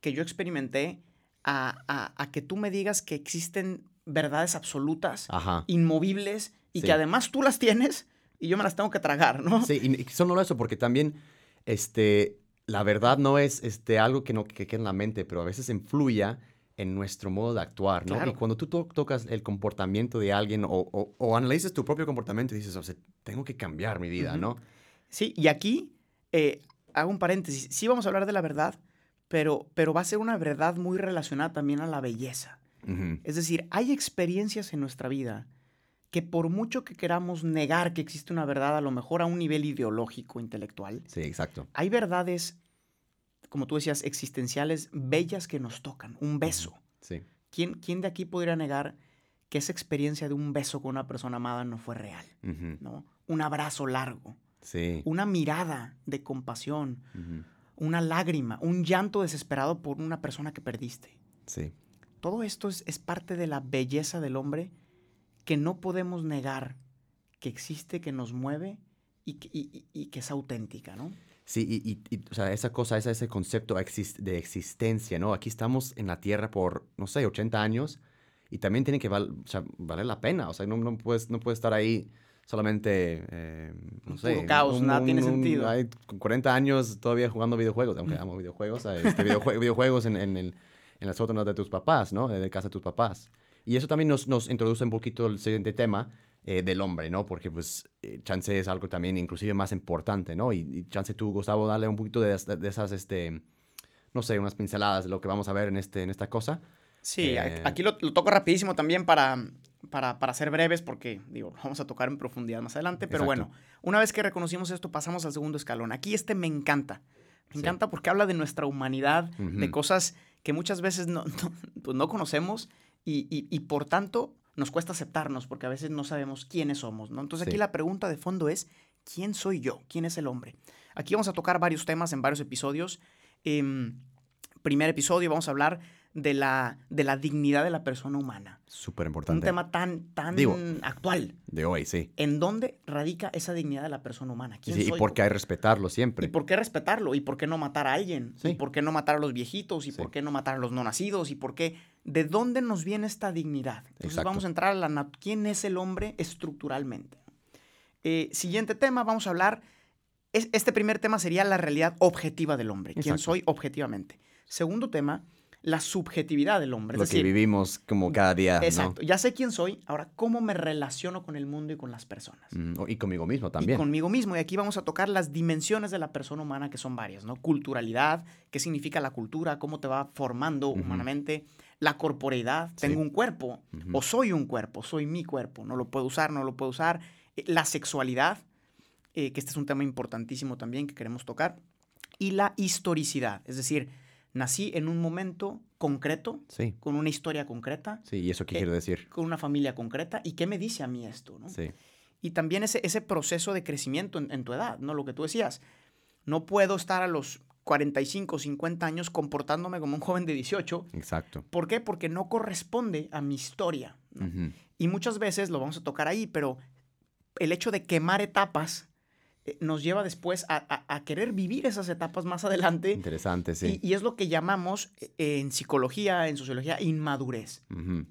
Speaker 2: que yo experimenté a, a- a que tú me digas que existen verdades absolutas,
Speaker 1: Ajá.
Speaker 2: inmovibles, y
Speaker 1: Sí.
Speaker 2: que además tú las tienes y yo me las tengo que tragar, ¿no?
Speaker 1: Sí, y, solo eso, porque también, este, la verdad no es este, algo que, no, que quede en la mente, pero a veces influya en nuestro modo de actuar, ¿no?
Speaker 2: Claro.
Speaker 1: Y cuando tú to- tocas el comportamiento de alguien o, o, o analizas tu propio comportamiento y dices, o sea, tengo que cambiar mi vida. ¿no?
Speaker 2: Sí, y aquí eh, hago un paréntesis. Sí vamos a hablar de la verdad, pero, pero va a ser una verdad muy relacionada también a la belleza. Es decir, hay experiencias en nuestra vida que por mucho que queramos negar que existe una verdad, a lo mejor a un nivel ideológico, intelectual,
Speaker 1: Sí, exacto.
Speaker 2: hay verdades, como tú decías, existenciales, bellas que nos tocan. Un beso.
Speaker 1: Sí,
Speaker 2: ¿Quién, quién de aquí podría negar que esa experiencia de un beso con una persona amada no fue real? ¿no? Un abrazo largo,
Speaker 1: sí.
Speaker 2: una mirada de compasión, una lágrima, un llanto desesperado por una persona que perdiste.
Speaker 1: Sí,
Speaker 2: Todo esto es, es parte de la belleza del hombre que no podemos negar que existe, que nos mueve y que, y- y- y que es auténtica, ¿no?
Speaker 1: Sí, y, o sea, esa cosa, ese, ese concepto de existencia, ¿no? Aquí estamos en la Tierra por, no sé, 80 años y también tiene que val- o sea, valer la pena. O sea, no, no, puedes, no puedes estar ahí solamente, eh, no sé.
Speaker 2: puro caos, nada tiene sentido.
Speaker 1: hay con 40 años todavía jugando videojuegos, aunque amo videojuegos, este, videojue- videojuegos en, en, el, en las sótanas de tus papás, ¿no? De casa de tus papás. Y eso también nos, nos introduce un poquito el siguiente tema, eh, del hombre, ¿no? Porque pues eh, chance es algo también inclusive más importante, ¿no? Y, y chance tú, Gustavo, darle un poquito de, de esas, este, no sé, unas pinceladas de lo que vamos a ver en, este, en esta cosa.
Speaker 2: Sí,
Speaker 1: Eh,
Speaker 2: aquí lo, lo toco rapidísimo también para, para, para ser breves porque, digo, vamos a tocar en profundidad más adelante, pero
Speaker 1: Exacto.
Speaker 2: bueno, una vez que reconocimos esto, pasamos al segundo escalón. Aquí este me encanta. Me
Speaker 1: Sí.
Speaker 2: encanta porque habla de nuestra humanidad, de
Speaker 1: Ujú.
Speaker 2: cosas que muchas veces no, no, pues no conocemos y, y- y por tanto nos cuesta aceptarnos porque a veces no sabemos quiénes somos, ¿no? Entonces aquí la pregunta de fondo es, ¿quién soy yo? ¿Quién es el hombre? Aquí vamos a tocar varios temas en varios episodios. Em, primer episodio vamos a hablar de la, de la dignidad de la persona humana.
Speaker 1: Súper
Speaker 2: Un
Speaker 1: importante.
Speaker 2: tema tan, tan
Speaker 1: Digo,
Speaker 2: actual.
Speaker 1: De hoy, sí.
Speaker 2: ¿En dónde radica esa dignidad de la persona humana? ¿Quién
Speaker 1: sí, y
Speaker 2: soy
Speaker 1: porque
Speaker 2: yo?
Speaker 1: hay que respetarlo
Speaker 2: ¿Y
Speaker 1: siempre.
Speaker 2: por qué respetarlo? ¿Y por qué no matar a alguien?
Speaker 1: Sí.
Speaker 2: ¿Y por qué no matar a los viejitos? ¿Y
Speaker 1: Sí.
Speaker 2: por qué no matar a los no nacidos? ¿Y por qué? ¿De dónde nos viene esta dignidad? Entonces
Speaker 1: Exacto.
Speaker 2: vamos a entrar a la quién es el hombre estructuralmente. Eh, siguiente tema, vamos a hablar. es- este primer tema sería la realidad objetiva del hombre. ¿Quién
Speaker 1: Exacto.
Speaker 2: soy objetivamente? Segundo tema, la subjetividad del hombre.
Speaker 1: Lo
Speaker 2: es
Speaker 1: que
Speaker 2: decir,
Speaker 1: vivimos como cada día,
Speaker 2: exacto. Ya sé quién soy, ahora cómo me relaciono con el mundo y con las personas.
Speaker 1: Mm, Y conmigo mismo
Speaker 2: y
Speaker 1: también.
Speaker 2: conmigo mismo. Y aquí vamos a tocar las dimensiones de la persona humana, que son varias, ¿no? Culturalidad, qué significa la cultura, cómo te va formando humanamente. La corporeidad,
Speaker 1: Sí.
Speaker 2: tengo un cuerpo,
Speaker 1: Ujú.
Speaker 2: o soy un cuerpo, soy mi cuerpo, no lo puedo usar, no lo puedo usar. Eh, La sexualidad, eh, que este es un tema importantísimo también que queremos tocar. Y la historicidad, es decir, nací en un momento concreto,
Speaker 1: Sí,
Speaker 2: con una historia concreta,
Speaker 1: sí. ¿Y eso qué
Speaker 2: Eh,
Speaker 1: quiere decir?
Speaker 2: con una familia concreta. ¿Y qué me dice a mí esto? ¿no?
Speaker 1: Sí.
Speaker 2: Y también ese, ese proceso de crecimiento en, en tu edad, ¿no? Lo que tú decías. No puedo estar a los 45, 50 años comportándome como un joven de 18.
Speaker 1: Exacto.
Speaker 2: ¿Por qué? Porque no corresponde a mi historia. Y muchas veces lo vamos a tocar ahí, pero el hecho de quemar etapas nos lleva después a, a- a querer vivir esas etapas más adelante.
Speaker 1: Interesante, sí.
Speaker 2: Y, y es lo que llamamos eh, en psicología, en sociología, inmadurez.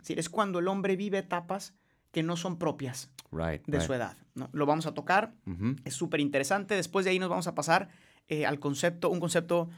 Speaker 2: Es cuando el hombre vive etapas que no son propias
Speaker 1: Right.
Speaker 2: de
Speaker 1: right.
Speaker 2: su edad. ¿no? Lo vamos a tocar, es súper interesante. Después de ahí nos vamos a pasar eh, al concepto, un concepto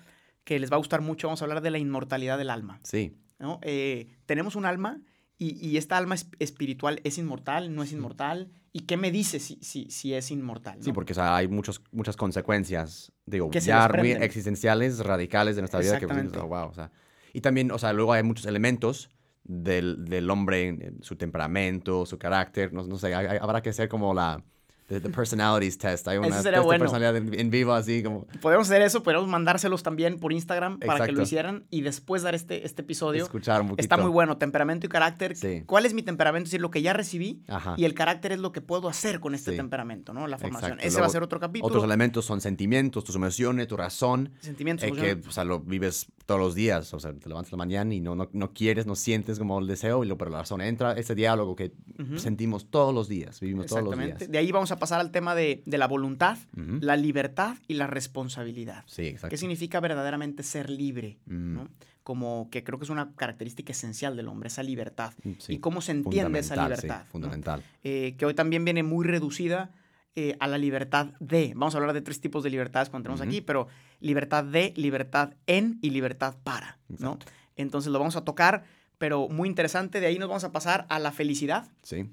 Speaker 2: que les va a gustar mucho. Vamos a hablar de la inmortalidad del alma.
Speaker 1: Sí.
Speaker 2: ¿no? Eh, tenemos un alma y, y esta alma es- espiritual es inmortal, no es inmortal. ¿Y qué me dice si, si, si es inmortal?
Speaker 1: Sí, porque o sea, hay muchos, muchas consecuencias, digo,
Speaker 2: Que
Speaker 1: ya existenciales, radicales de nuestra vida. Que,
Speaker 2: Exactamente.
Speaker 1: oh, wow, o sea. Y también, o sea, luego hay muchos elementos del, del hombre, su temperamento, su carácter, no, no sé, hay- habrá que hacer como la, The, the personalities test. Hay una test
Speaker 2: bueno.
Speaker 1: de personalidad en, en vivo así como
Speaker 2: Podemos hacer eso, podemos mandárselos también por Instagram para que lo hicieran y después dar este, este episodio.
Speaker 1: escuchar un poquito.
Speaker 2: Está muy bueno, temperamento y carácter.
Speaker 1: Sí.
Speaker 2: ¿Cuál es mi temperamento? Es decir, lo que ya recibí
Speaker 1: Ajá.
Speaker 2: y el carácter es lo que puedo hacer con este
Speaker 1: Sí.
Speaker 2: temperamento, ¿no? La formación.
Speaker 1: Exacto.
Speaker 2: Ese va a ser otro capítulo.
Speaker 1: Otros elementos son sentimientos, tus emociones, tu razón.
Speaker 2: Sentimientos,
Speaker 1: eh, que
Speaker 2: emociones.
Speaker 1: o sea, lo vives todos los días. O sea, te levantas la mañana y no, no, no quieres, no sientes como el deseo, y lo, pero la razón entra. Ese diálogo que sentimos todos los días, vivimos todos los
Speaker 2: Exactamente.
Speaker 1: días.
Speaker 2: De ahí vamos a pasar al tema de, de la voluntad, la libertad y la responsabilidad.
Speaker 1: Sí, exacto.
Speaker 2: ¿Qué significa verdaderamente ser libre?
Speaker 1: Mm,
Speaker 2: ¿no? Como que creo que es una característica esencial del hombre, esa libertad.
Speaker 1: mm, sí.
Speaker 2: Y cómo se entiende esa
Speaker 1: sí,
Speaker 2: libertad.
Speaker 1: fundamental.
Speaker 2: Eh, que hoy también viene muy reducida eh, a la libertad de. Vamos a hablar de tres tipos de libertades cuando tenemos
Speaker 1: Ujú.
Speaker 2: aquí, pero libertad de, libertad en y libertad para. ¿no?
Speaker 1: Exacto.
Speaker 2: Entonces lo vamos a tocar, pero muy interesante. De ahí nos vamos a pasar a la felicidad,
Speaker 1: Sí.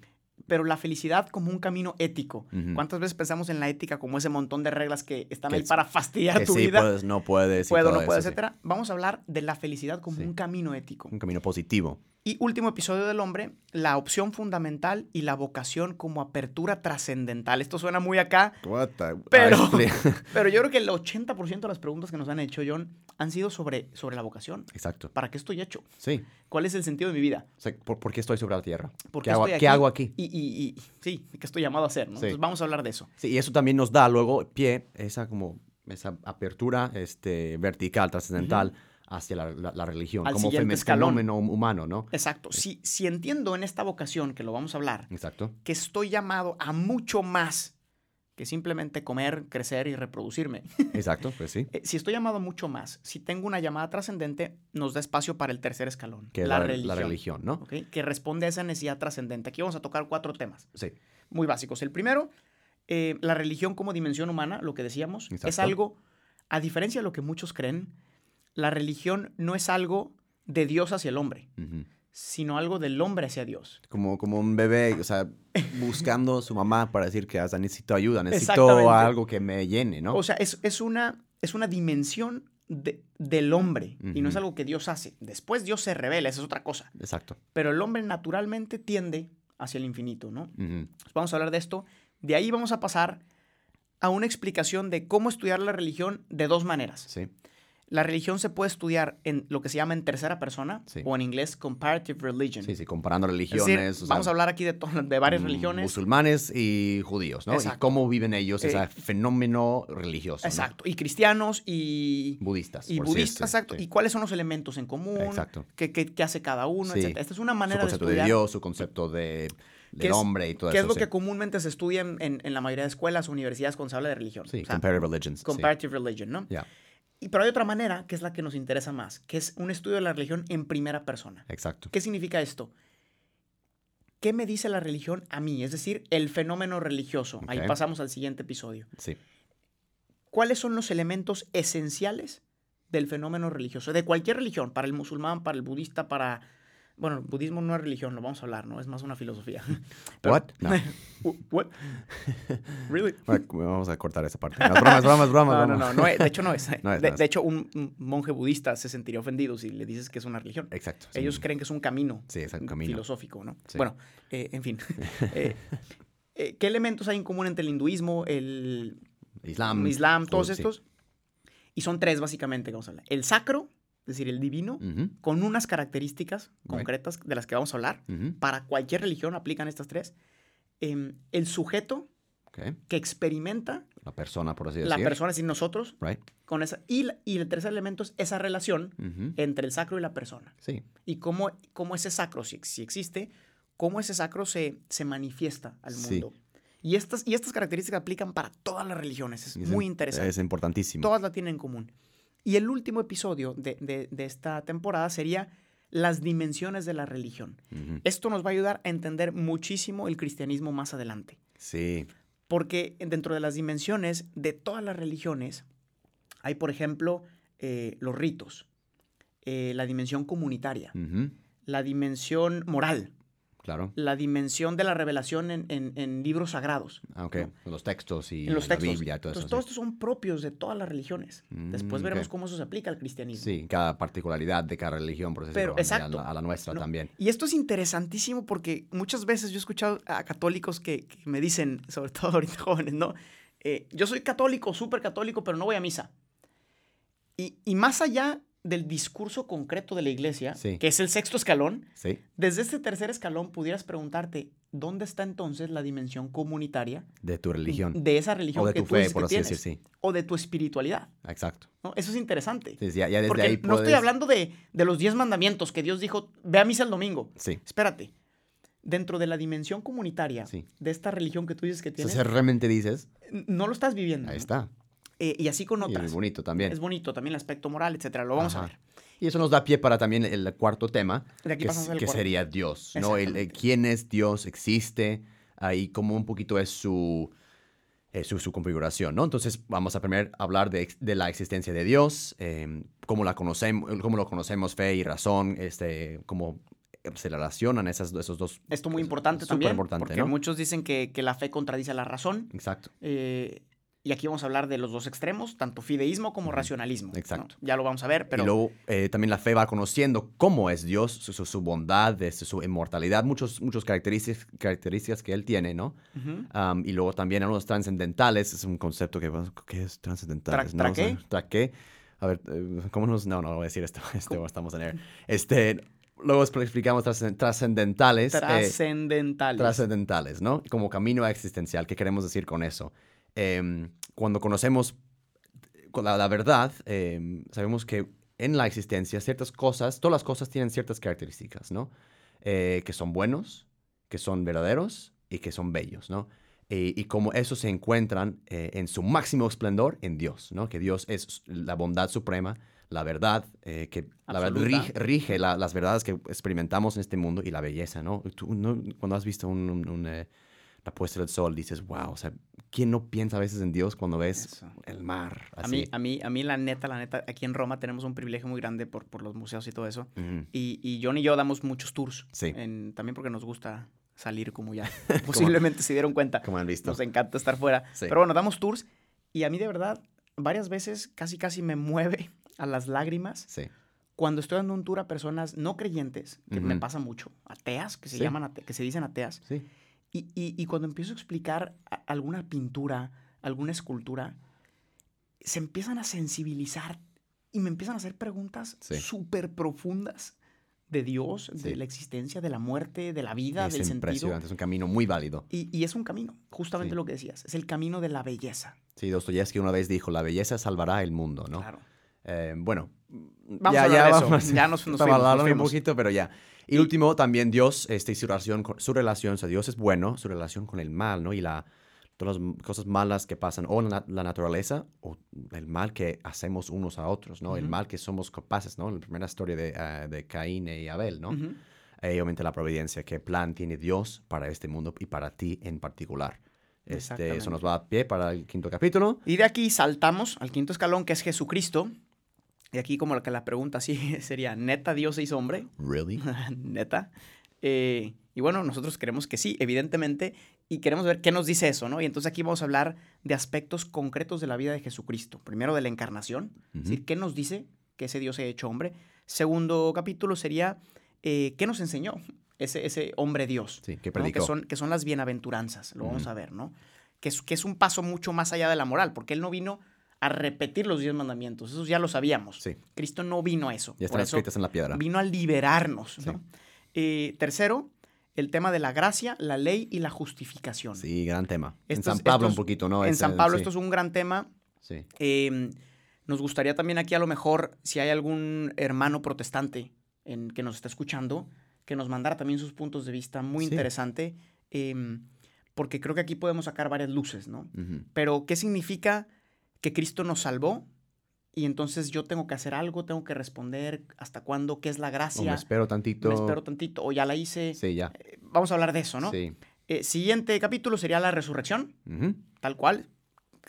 Speaker 2: pero la felicidad como un camino ético.
Speaker 1: Ujú.
Speaker 2: ¿Cuántas veces pensamos en la ética como ese montón de reglas que están
Speaker 1: Que
Speaker 2: ahí para fastidiar
Speaker 1: Que
Speaker 2: tu
Speaker 1: sí,
Speaker 2: vida?
Speaker 1: puedes, no puedes.
Speaker 2: Puedo, no puedo,
Speaker 1: eso, sí.
Speaker 2: etcétera. Vamos a hablar de la felicidad como
Speaker 1: Sí.
Speaker 2: un camino ético.
Speaker 1: Un camino positivo.
Speaker 2: Y último episodio del hombre, la opción fundamental y la vocación como apertura trascendental. Esto suena muy acá,
Speaker 1: What the-
Speaker 2: Pero- pero yo creo que el 80% de las preguntas que nos han hecho, John, han sido sobre, sobre la vocación.
Speaker 1: Exacto.
Speaker 2: ¿Para qué estoy hecho?
Speaker 1: Sí.
Speaker 2: ¿Cuál es el sentido de mi vida?
Speaker 1: O sea, ¿por, por qué estoy sobre la tierra?
Speaker 2: ¿Por
Speaker 1: ¿Qué,
Speaker 2: qué
Speaker 1: hago,
Speaker 2: estoy
Speaker 1: qué
Speaker 2: aquí?
Speaker 1: hago aquí?
Speaker 2: Y, y- y- sí, ¿qué estoy llamado a hacer? ¿no?
Speaker 1: Sí.
Speaker 2: Entonces vamos a hablar de eso.
Speaker 1: Sí, y eso también nos da luego pie, esa como esa apertura este, vertical, trascendental, hacia la, la- la religión,
Speaker 2: Al
Speaker 1: como fenómeno humano, ¿no?
Speaker 2: Exacto. Si, si entiendo en esta vocación, que lo vamos a hablar,
Speaker 1: Exacto.
Speaker 2: que estoy llamado a mucho más que simplemente comer, crecer y reproducirme.
Speaker 1: Exacto, pues sí.
Speaker 2: Eh, si estoy llamado a mucho más, si tengo una llamada trascendente, nos da espacio para el tercer escalón,
Speaker 1: Que
Speaker 2: la,
Speaker 1: la,
Speaker 2: religión.
Speaker 1: la religión, ¿no?
Speaker 2: Que responde a esa necesidad trascendente. Aquí vamos a tocar cuatro temas
Speaker 1: Sí.
Speaker 2: muy básicos. El primero, eh, la religión como dimensión humana, lo que decíamos, es algo, a diferencia de lo que muchos creen, la religión no es algo de Dios hacia el hombre, sino algo del hombre hacia Dios.
Speaker 1: Como, como un bebé, o sea, buscando a su mamá para decir que hasta necesito ayuda, necesito algo que me llene, ¿no?
Speaker 2: O sea, es, es, una, es una dimensión de- del hombre y no es algo que Dios hace. Después Dios se revela, esa es otra cosa.
Speaker 1: Exacto.
Speaker 2: Pero el hombre naturalmente tiende hacia el infinito, ¿no? Pues vamos a hablar de esto. De ahí vamos a pasar a una explicación de cómo estudiar la religión de dos maneras.
Speaker 1: Sí.
Speaker 2: La religión se puede estudiar en lo que se llama en tercera persona
Speaker 1: Sí.
Speaker 2: o en inglés comparative religion.
Speaker 1: Sí, sí, comparando
Speaker 2: Es
Speaker 1: religiones.
Speaker 2: decir,
Speaker 1: o sea,
Speaker 2: vamos a hablar aquí de, de varias
Speaker 1: mm,
Speaker 2: religiones.
Speaker 1: Musulmanes y judíos, ¿no?
Speaker 2: Exacto.
Speaker 1: Y cómo viven ellos
Speaker 2: Eh,
Speaker 1: ese fenómeno religioso. ¿no?
Speaker 2: Exacto. Y cristianos y,
Speaker 1: Budistas.
Speaker 2: y budistas, exacto.
Speaker 1: sí.
Speaker 2: ¿Y cuáles son los elementos en común?
Speaker 1: Exacto.
Speaker 2: ¿Qué, qué- qué hace cada uno?
Speaker 1: Sí.
Speaker 2: etcétera. Esta es una
Speaker 1: Su
Speaker 2: manera de
Speaker 1: concepto de,
Speaker 2: estudiar.
Speaker 1: Dios, su concepto de,
Speaker 2: ¿Qué
Speaker 1: del
Speaker 2: es-
Speaker 1: hombre y todo
Speaker 2: ¿Qué
Speaker 1: eso.
Speaker 2: es lo
Speaker 1: sí.
Speaker 2: que comúnmente se estudia en, en- en la mayoría de escuelas o universidades cuando se habla de religión?
Speaker 1: Sí,
Speaker 2: O sea,
Speaker 1: comparative religions. sí.
Speaker 2: comparative religion, ¿no? Y, pero hay otra manera que es la que nos interesa más, que es un estudio de la religión en primera persona.
Speaker 1: exacto.
Speaker 2: ¿Qué significa esto? ¿Qué me dice la religión a mí? Es decir, el fenómeno religioso. Ahí pasamos al siguiente episodio.
Speaker 1: Sí.
Speaker 2: ¿Cuáles son los elementos esenciales del fenómeno religioso? De cualquier religión, para el musulmán, para el budista, para... Bueno, el budismo no es religión, lo vamos a hablar, ¿no? Es más una filosofía. Pero-
Speaker 1: What? No.
Speaker 2: Wh- What? Really?
Speaker 1: Bueno, Vamos a cortar esa parte. No, es broma, es broma, es broma.
Speaker 2: No, no, no, no es- de hecho no es.
Speaker 1: No es,
Speaker 2: de, hecho, un, monje budista se sentiría ofendido si le dices que es una religión.
Speaker 1: Exacto. sí.
Speaker 2: Ellos creen que es un camino,
Speaker 1: Sí, es un camino.
Speaker 2: filosófico, ¿no?
Speaker 1: Sí.
Speaker 2: Bueno, eh, en fin. Eh, eh, ¿Qué elementos hay en común entre el hinduismo, el
Speaker 1: Islam.
Speaker 2: islam, todos
Speaker 1: sí.
Speaker 2: estos? Y son tres básicamente que vamos a hablar. El sacro, es decir, el divino, con unas características concretas de las que vamos a hablar. Para cualquier religión aplican estas tres. Em, el sujeto que experimenta
Speaker 1: La persona, por así
Speaker 2: la
Speaker 1: decir.
Speaker 2: persona, es decir, nosotros,
Speaker 1: Right.
Speaker 2: con esa, y, la- y el tercer elemento es esa relación entre el sacro y la persona.
Speaker 1: Sí.
Speaker 2: Y cómo, cómo ese sacro, si, si existe, cómo ese sacro se, se manifiesta al
Speaker 1: Sí.
Speaker 2: mundo. Y estas, y estas características aplican para todas las religiones. Es
Speaker 1: Es
Speaker 2: muy interesante.
Speaker 1: Es importantísimo.
Speaker 2: Todas la tienen en común. Y el último episodio de, de- de esta temporada sería las dimensiones de la religión. Esto nos va a ayudar a entender muchísimo el cristianismo más adelante.
Speaker 1: Sí.
Speaker 2: Porque dentro de las dimensiones de todas las religiones hay, por ejemplo, eh, los ritos, eh, la dimensión comunitaria, la dimensión moral,
Speaker 1: Claro.
Speaker 2: la dimensión de la revelación en, en- en libros sagrados.
Speaker 1: Ah, ok.
Speaker 2: ¿no?
Speaker 1: Los textos y
Speaker 2: En los
Speaker 1: la. Biblia, todo
Speaker 2: Entonces,
Speaker 1: eso.
Speaker 2: todos
Speaker 1: sí.
Speaker 2: estos son propios de todas las religiones. Después
Speaker 1: Mm,
Speaker 2: veremos
Speaker 1: ok.
Speaker 2: cómo eso se aplica al cristianismo.
Speaker 1: Sí, cada particularidad de cada religión, por decirlo,
Speaker 2: Pero,
Speaker 1: a la- a la nuestra
Speaker 2: No,
Speaker 1: también.
Speaker 2: Y esto es interesantísimo porque muchas veces yo he escuchado a católicos que, que me dicen, sobre todo ahorita jóvenes, ¿no? Eh, yo soy católico, súper católico, pero no voy a misa. Y, y más allá del discurso concreto de la iglesia,
Speaker 1: Sí.
Speaker 2: que es el sexto escalón,
Speaker 1: Sí,
Speaker 2: desde este tercer escalón pudieras preguntarte, ¿dónde está entonces la dimensión comunitaria
Speaker 1: de tu religión.
Speaker 2: de esa religión
Speaker 1: o de
Speaker 2: que
Speaker 1: tu
Speaker 2: tú
Speaker 1: fe, por así
Speaker 2: tienes?
Speaker 1: decir, sí.
Speaker 2: O de tu espiritualidad.
Speaker 1: Exacto.
Speaker 2: ¿no? Eso es interesante.
Speaker 1: Sí, ya, ya desde
Speaker 2: Porque
Speaker 1: ahí
Speaker 2: no estoy hablando de, de los diez mandamientos que Dios dijo, ve a misa el domingo.
Speaker 1: Sí.
Speaker 2: Espérate. Dentro de la dimensión comunitaria de esta religión que tú dices que tienes,
Speaker 1: Entonces realmente dices,
Speaker 2: no lo estás viviendo.
Speaker 1: ahí
Speaker 2: ¿no?
Speaker 1: está.
Speaker 2: Eh, y así con
Speaker 1: Y
Speaker 2: otras.
Speaker 1: es bonito también.
Speaker 2: Es bonito también el aspecto moral, etcétera. Lo vamos a ver.
Speaker 1: Y eso nos da pie para también el cuarto tema,
Speaker 2: De aquí
Speaker 1: que, que
Speaker 2: cuarto.
Speaker 1: sería Dios, ¿no? El, el quién es Dios, existe, ahí como un poquito es su, eh, su, su configuración, ¿no? Entonces vamos a primero hablar de, la existencia de Dios, eh, cómo, la conocemos, cómo lo conocemos, fe y razón, este, cómo se relacionan esas, esos dos.
Speaker 2: Esto muy importante también.
Speaker 1: importante,
Speaker 2: porque
Speaker 1: ¿no?
Speaker 2: muchos dicen que, que la fe contradice a la razón.
Speaker 1: Exacto.
Speaker 2: eh, y aquí vamos a hablar de los dos extremos, tanto fideísmo como racionalismo. ¿no?
Speaker 1: Exacto.
Speaker 2: Ya lo vamos a ver, pero
Speaker 1: Y luego eh, también la fe va conociendo cómo es Dios, su, su- bondad, este, su inmortalidad, muchos, muchos características, características que Él tiene, ¿no? Y luego también a los trascendentales, es un concepto que, ¿qué es trascendentales?
Speaker 2: Tra- ¿tra qué?
Speaker 1: ¿Tra qué? A ver, eh, ¿cómo nos...? No, no, no voy a decir esto, este, estamos en air. Este, luego explicamos trascend- trascendentales. eh,
Speaker 2: trascendentales.
Speaker 1: trascendentales, ¿no? Como camino existencial. ¿Qué queremos decir con eso? Em, cuando conocemos con la, la verdad, em, sabemos que en la existencia ciertas cosas, todas las cosas tienen ciertas características, ¿no? Eh, que son buenos, que son verdaderos y que son bellos, ¿no? Y, y como esos se encuentran eh, en su máximo esplendor en Dios, ¿no? Que Dios es la bondad suprema, la verdad, eh, que la verdad rige, rige la- las verdades que experimentamos en este mundo y la belleza, ¿no? Tú, ¿no? Cuando has visto un, un- un, eh, la puesta del sol, dices, wow, o sea, ¿quién no piensa a veces en Dios cuando ves
Speaker 2: Eso.
Speaker 1: el mar?
Speaker 2: A
Speaker 1: Así.
Speaker 2: mí, a, mí, a mí, la neta, la neta, aquí en Roma tenemos un privilegio muy grande por, por los museos y todo eso. Y, y John y yo damos muchos tours.
Speaker 1: Sí.
Speaker 2: en- también porque nos gusta salir, como ya posiblemente se dieron cuenta.
Speaker 1: Como han visto.
Speaker 2: Nos encanta estar fuera.
Speaker 1: Sí.
Speaker 2: Pero bueno, damos tours. Y a mí, de verdad, varias veces casi, casi me mueve a las lágrimas
Speaker 1: Sí.
Speaker 2: cuando estoy dando un tour a personas no creyentes, que me
Speaker 1: Ujú.
Speaker 2: pasa mucho, ateas, que se
Speaker 1: Sí.
Speaker 2: llaman ate- que se dicen ateas.
Speaker 1: Sí.
Speaker 2: Y, y- y cuando empiezo a explicar a- alguna pintura, alguna escultura, se empiezan a sensibilizar y me empiezan a hacer preguntas
Speaker 1: Sí.
Speaker 2: súper profundas de Dios,
Speaker 1: Sí.
Speaker 2: de la existencia, de la muerte, de la vida,
Speaker 1: es
Speaker 2: del sentido.
Speaker 1: es un camino muy válido.
Speaker 2: Y, y es un camino, justamente
Speaker 1: Sí.
Speaker 2: lo que decías, es el camino de la belleza.
Speaker 1: Sí, Dostoyevsky una vez dijo, la belleza salvará el mundo, ¿no?
Speaker 2: Claro.
Speaker 1: Eh, bueno,
Speaker 2: Vamos a hablar de eso. Ya nos- nos fuimos, nos
Speaker 1: un poquito, pero ya. Y último, también Dios, este, su relación, con- su relación, o sea, Dios es bueno, su relación con el mal, ¿no? Y la, todas las cosas malas que pasan, o la, la naturaleza, o el mal que hacemos unos a otros, ¿no? El mal que somos capaces, ¿no? La primera historia de, ah, de Caín y Abel, ¿no? Eh, y obviamente la providencia, qué plan tiene Dios para este mundo y para ti en particular. Este, eso nos va a pie para el quinto capítulo.
Speaker 2: Y de aquí saltamos al quinto escalón, que es Jesucristo. Y aquí como que la pregunta sí sería, ¿neta Dios se hizo hombre?
Speaker 1: Really?
Speaker 2: ¿Neta? Eh, y bueno, nosotros queremos que sí, evidentemente, y queremos ver qué nos dice eso, ¿no? Y entonces aquí vamos a hablar de aspectos concretos de la vida de Jesucristo. Primero de la encarnación, es decir, qué nos dice que ese Dios se ha hecho hombre. Segundo capítulo sería, eh, ¿qué nos enseñó ese, ese hombre Dios?
Speaker 1: Sí, que
Speaker 2: ¿no? Que, son, que son las bienaventuranzas, lo vamos a ver, ¿no? Que es, que es un paso mucho más allá de la moral, porque Él no vino a repetir los diez mandamientos, esos ya lo sabíamos.
Speaker 1: Sí,
Speaker 2: Cristo no vino a eso.
Speaker 1: ya están
Speaker 2: eso
Speaker 1: escritas en la piedra.
Speaker 2: vino a liberarnos,
Speaker 1: Sí.
Speaker 2: ¿no? Eh, tercero, el tema de la gracia, la ley y la justificación.
Speaker 1: Sí, gran tema. en San Pablo un poquito, ¿no?
Speaker 2: en
Speaker 1: Es,
Speaker 2: San Pablo
Speaker 1: sí,
Speaker 2: esto es un gran tema.
Speaker 1: Sí,
Speaker 2: Eh, nos gustaría también aquí a lo mejor, si hay algún hermano protestante en, que nos está escuchando, que nos mandara también sus puntos de vista muy
Speaker 1: Sí.
Speaker 2: interesante, em, porque creo que aquí podemos sacar varias luces, ¿no? Pero, ¿qué significa que Cristo nos salvó? Y entonces yo tengo que hacer algo, tengo que responder hasta cuándo, qué es la
Speaker 1: O
Speaker 2: gracia.
Speaker 1: me espero tantito.
Speaker 2: me espero tantito, o ya la hice.
Speaker 1: Sí, ya.
Speaker 2: Eh, Vamos a hablar de eso, ¿no?
Speaker 1: Sí.
Speaker 2: Eh, siguiente capítulo sería la resurrección, tal cual.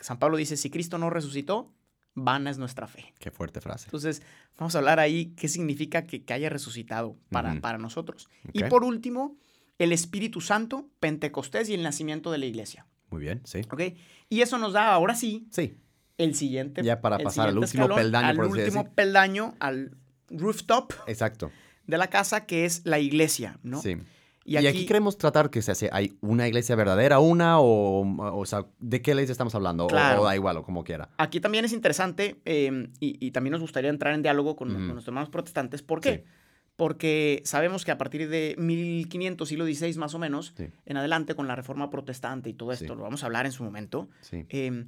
Speaker 2: San Pablo dice, si Cristo no resucitó, vana es nuestra fe.
Speaker 1: Qué fuerte frase.
Speaker 2: Entonces, vamos a hablar ahí qué significa que, que haya resucitado para, para nosotros. Y por último, el Espíritu Santo, Pentecostés y el nacimiento de la iglesia.
Speaker 1: Muy bien, sí.
Speaker 2: ¿Ok? Y eso nos da ahora sí
Speaker 1: Sí,
Speaker 2: el siguiente.
Speaker 1: Ya para pasar al último peldaño,
Speaker 2: Al
Speaker 1: por así
Speaker 2: último
Speaker 1: decir.
Speaker 2: peldaño, al rooftop
Speaker 1: exacto.
Speaker 2: de la casa, que es la iglesia, ¿no?
Speaker 1: Sí.
Speaker 2: Y
Speaker 1: Y
Speaker 2: aquí,
Speaker 1: queremos tratar que se hace, hay una iglesia verdadera, una, o, o sea, ¿de qué iglesia estamos hablando? O-
Speaker 2: Claro.
Speaker 1: O, da igual, o como quiera.
Speaker 2: aquí también es interesante eh, y, y también nos gustaría entrar en diálogo con, con nuestros hermanos protestantes. ¿Por qué?
Speaker 1: Sí.
Speaker 2: Porque sabemos que a partir de 1500, siglo XVI más o menos,
Speaker 1: Sí.
Speaker 2: en adelante con la reforma protestante y todo esto,
Speaker 1: Sí.
Speaker 2: lo vamos a hablar en su momento,
Speaker 1: Sí.
Speaker 2: eh,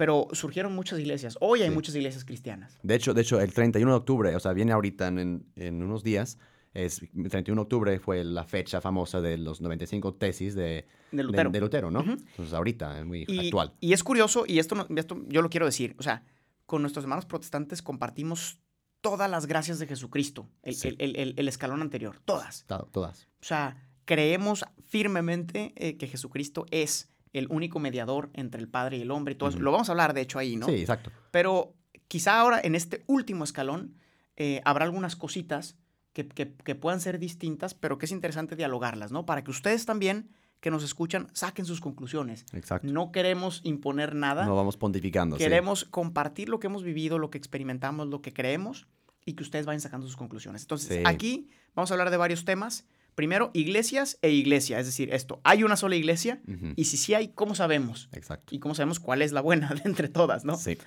Speaker 2: pero surgieron muchas iglesias. Hoy hay
Speaker 1: Sí.
Speaker 2: muchas iglesias cristianas.
Speaker 1: De hecho, de hecho, el 31 de octubre, o sea, viene ahorita en, en- unos días, es, el 31 de octubre fue la fecha famosa de los 95 tesis de,
Speaker 2: De
Speaker 1: de-
Speaker 2: Lutero.
Speaker 1: de Lutero, ¿no? Entonces, ahorita es muy
Speaker 2: Y,
Speaker 1: actual.
Speaker 2: y es curioso, y esto, no- esto yo lo quiero decir, o sea, con nuestros hermanos protestantes compartimos todas las gracias de Jesucristo, el,
Speaker 1: Sí.
Speaker 2: el- el- escalón anterior, todas.
Speaker 1: Todas.
Speaker 2: O sea, creemos firmemente eh, que Jesucristo es el único mediador entre el Padre y el hombre y todo eso. Lo vamos a hablar, de hecho, ahí, ¿no?
Speaker 1: Sí, exacto.
Speaker 2: Pero quizá ahora, en este último escalón, eh, habrá algunas cositas que, que- que puedan ser distintas, pero que es interesante dialogarlas, ¿no? Para que ustedes también, que nos escuchan, saquen sus conclusiones.
Speaker 1: Exacto.
Speaker 2: No queremos imponer nada.
Speaker 1: No vamos pontificando. sí.
Speaker 2: Queremos compartir lo que hemos vivido, lo que experimentamos, lo que creemos y que ustedes vayan sacando sus conclusiones. Entonces,
Speaker 1: Sí.
Speaker 2: aquí vamos a hablar de varios temas. Primero, iglesias e iglesia. Es decir, esto, ¿hay una sola iglesia? Y si sí hay, ¿cómo sabemos?
Speaker 1: Exacto.
Speaker 2: Y cómo sabemos cuál es la buena de entre todas, ¿no?
Speaker 1: Sí.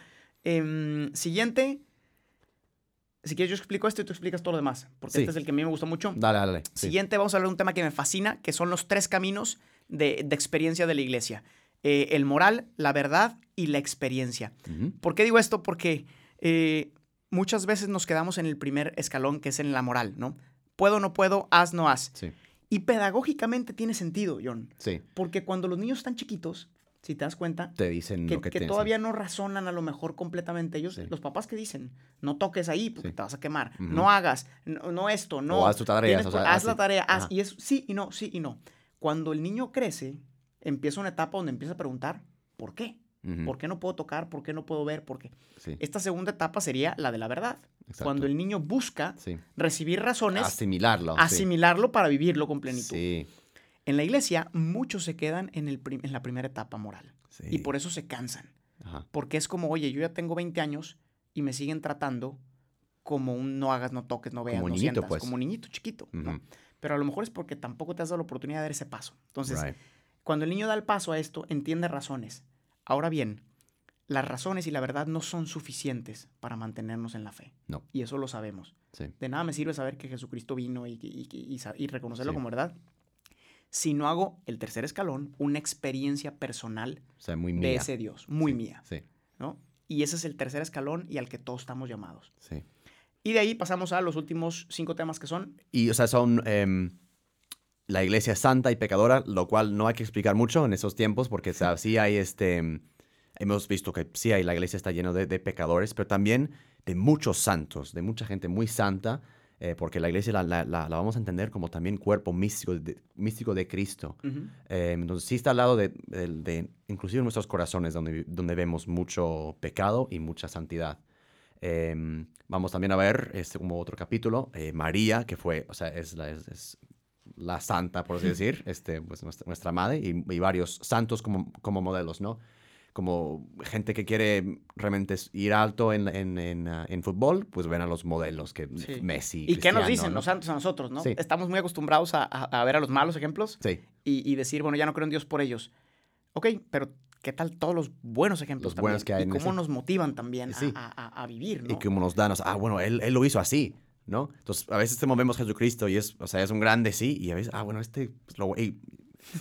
Speaker 2: Em, siguiente. Si quieres, yo explico esto y tú explicas todo lo demás. Porque
Speaker 1: Sí.
Speaker 2: este es el que a mí me gustó mucho.
Speaker 1: Dale, dale. sí.
Speaker 2: Siguiente, vamos a hablar de un tema que me fascina, que son los tres caminos de, de experiencia de la iglesia. Eh, el moral, la verdad y la experiencia. ¿Por qué digo esto? Porque eh, muchas veces nos quedamos en el primer escalón, que es en la moral, ¿no? Puedo, no puedo, haz, no haz.
Speaker 1: Sí.
Speaker 2: Y pedagógicamente tiene sentido, John.
Speaker 1: Sí.
Speaker 2: Porque cuando los niños están chiquitos, si te das cuenta,
Speaker 1: Te dicen
Speaker 2: que,
Speaker 1: lo que,
Speaker 2: que
Speaker 1: tienes.
Speaker 2: todavía no razonan a lo mejor completamente ellos,
Speaker 1: Sí.
Speaker 2: los papás que dicen, no toques ahí porque
Speaker 1: Sí.
Speaker 2: te vas a quemar, no hagas, no, no esto, no.
Speaker 1: O haz tu tarea.
Speaker 2: tienes
Speaker 1: o sea,
Speaker 2: haz la tarea, haz.
Speaker 1: Ajá.
Speaker 2: Y es sí y no, sí y no. Cuando el niño crece, empieza una etapa donde empieza a preguntar, ¿por qué? ¿Por qué no puedo tocar? ¿Por qué no puedo ver? ¿Por qué?
Speaker 1: Sí.
Speaker 2: Esta segunda etapa sería la de la verdad.
Speaker 1: exacto.
Speaker 2: Cuando el niño busca
Speaker 1: Sí.
Speaker 2: recibir razones,
Speaker 1: Asimilarlo. sí.
Speaker 2: asimilarlo para vivirlo con plenitud. En la iglesia, muchos se quedan en, el en la primera etapa moral. Y por eso se cansan.
Speaker 1: Ajá.
Speaker 2: Porque es como, oye, yo ya tengo 20 años y me siguen tratando como un no hagas, no toques, no veas,
Speaker 1: Como
Speaker 2: no
Speaker 1: niñito,
Speaker 2: sientas,
Speaker 1: pues.
Speaker 2: como niñito chiquito. Pero a lo mejor es porque tampoco te has dado la oportunidad de dar ese paso. Entonces,
Speaker 1: Right.
Speaker 2: cuando el niño da el paso a esto, entiende razones. Ahora bien, las razones y la verdad no son suficientes para mantenernos en la fe.
Speaker 1: No.
Speaker 2: Y eso lo sabemos.
Speaker 1: Sí.
Speaker 2: De nada me sirve saber que Jesucristo vino y, y- y- y sa- y reconocerlo
Speaker 1: Sí.
Speaker 2: como verdad. Si no hago el tercer escalón, una experiencia personal
Speaker 1: O sea, muy
Speaker 2: de ese Dios, muy
Speaker 1: Sí,
Speaker 2: mía,
Speaker 1: Sí.
Speaker 2: ¿no? Y ese es el tercer escalón y al que todos estamos llamados.
Speaker 1: Sí.
Speaker 2: Y de ahí pasamos a los últimos cinco temas que son
Speaker 1: Y, o sea, son em, la iglesia es santa y pecadora, lo cual no hay que explicar mucho en esos tiempos, porque o sea, sí hay este. em, Hemos visto que sí hay, la iglesia está llena de, de pecadores, pero también de muchos santos, de mucha gente muy santa, eh, porque la iglesia la, la- la- la vamos a entender como también cuerpo místico de, místico de Cristo. Eh, entonces sí está al lado de, de- de- inclusive en nuestros corazones, donde, donde vemos mucho pecado y mucha santidad. Eh, vamos también a ver, este, como otro capítulo, eh, María, que fue, o sea, es la, es, es la santa, por así decir, este, pues nuestra, nuestra madre, y, y varios santos como, como modelos, ¿no? Como gente que quiere realmente ir alto en, en, en, ah, en fútbol, pues ven a los modelos, que
Speaker 2: Sí.
Speaker 1: Messi.
Speaker 2: ¿Y qué nos dicen
Speaker 1: ¿no?
Speaker 2: los santos a nosotros, no?
Speaker 1: Sí.
Speaker 2: Estamos muy acostumbrados a, a- a ver a los malos ejemplos
Speaker 1: Sí,
Speaker 2: y, y decir, bueno, ya no creo en Dios por ellos. Ok, pero ¿qué tal todos los buenos ejemplos
Speaker 1: Los
Speaker 2: también?
Speaker 1: buenos que hay
Speaker 2: y cómo
Speaker 1: ese-
Speaker 2: nos motivan también a-
Speaker 1: Sí.
Speaker 2: a, a- a vivir, ¿no?
Speaker 1: Y como nos dan, o sea, ah, bueno, él, él lo hizo así, ¿no? Entonces, a veces te movemos Jesucristo y es, o sea, es un grande, sí, y a veces, ah, bueno, este, pues, lo, y-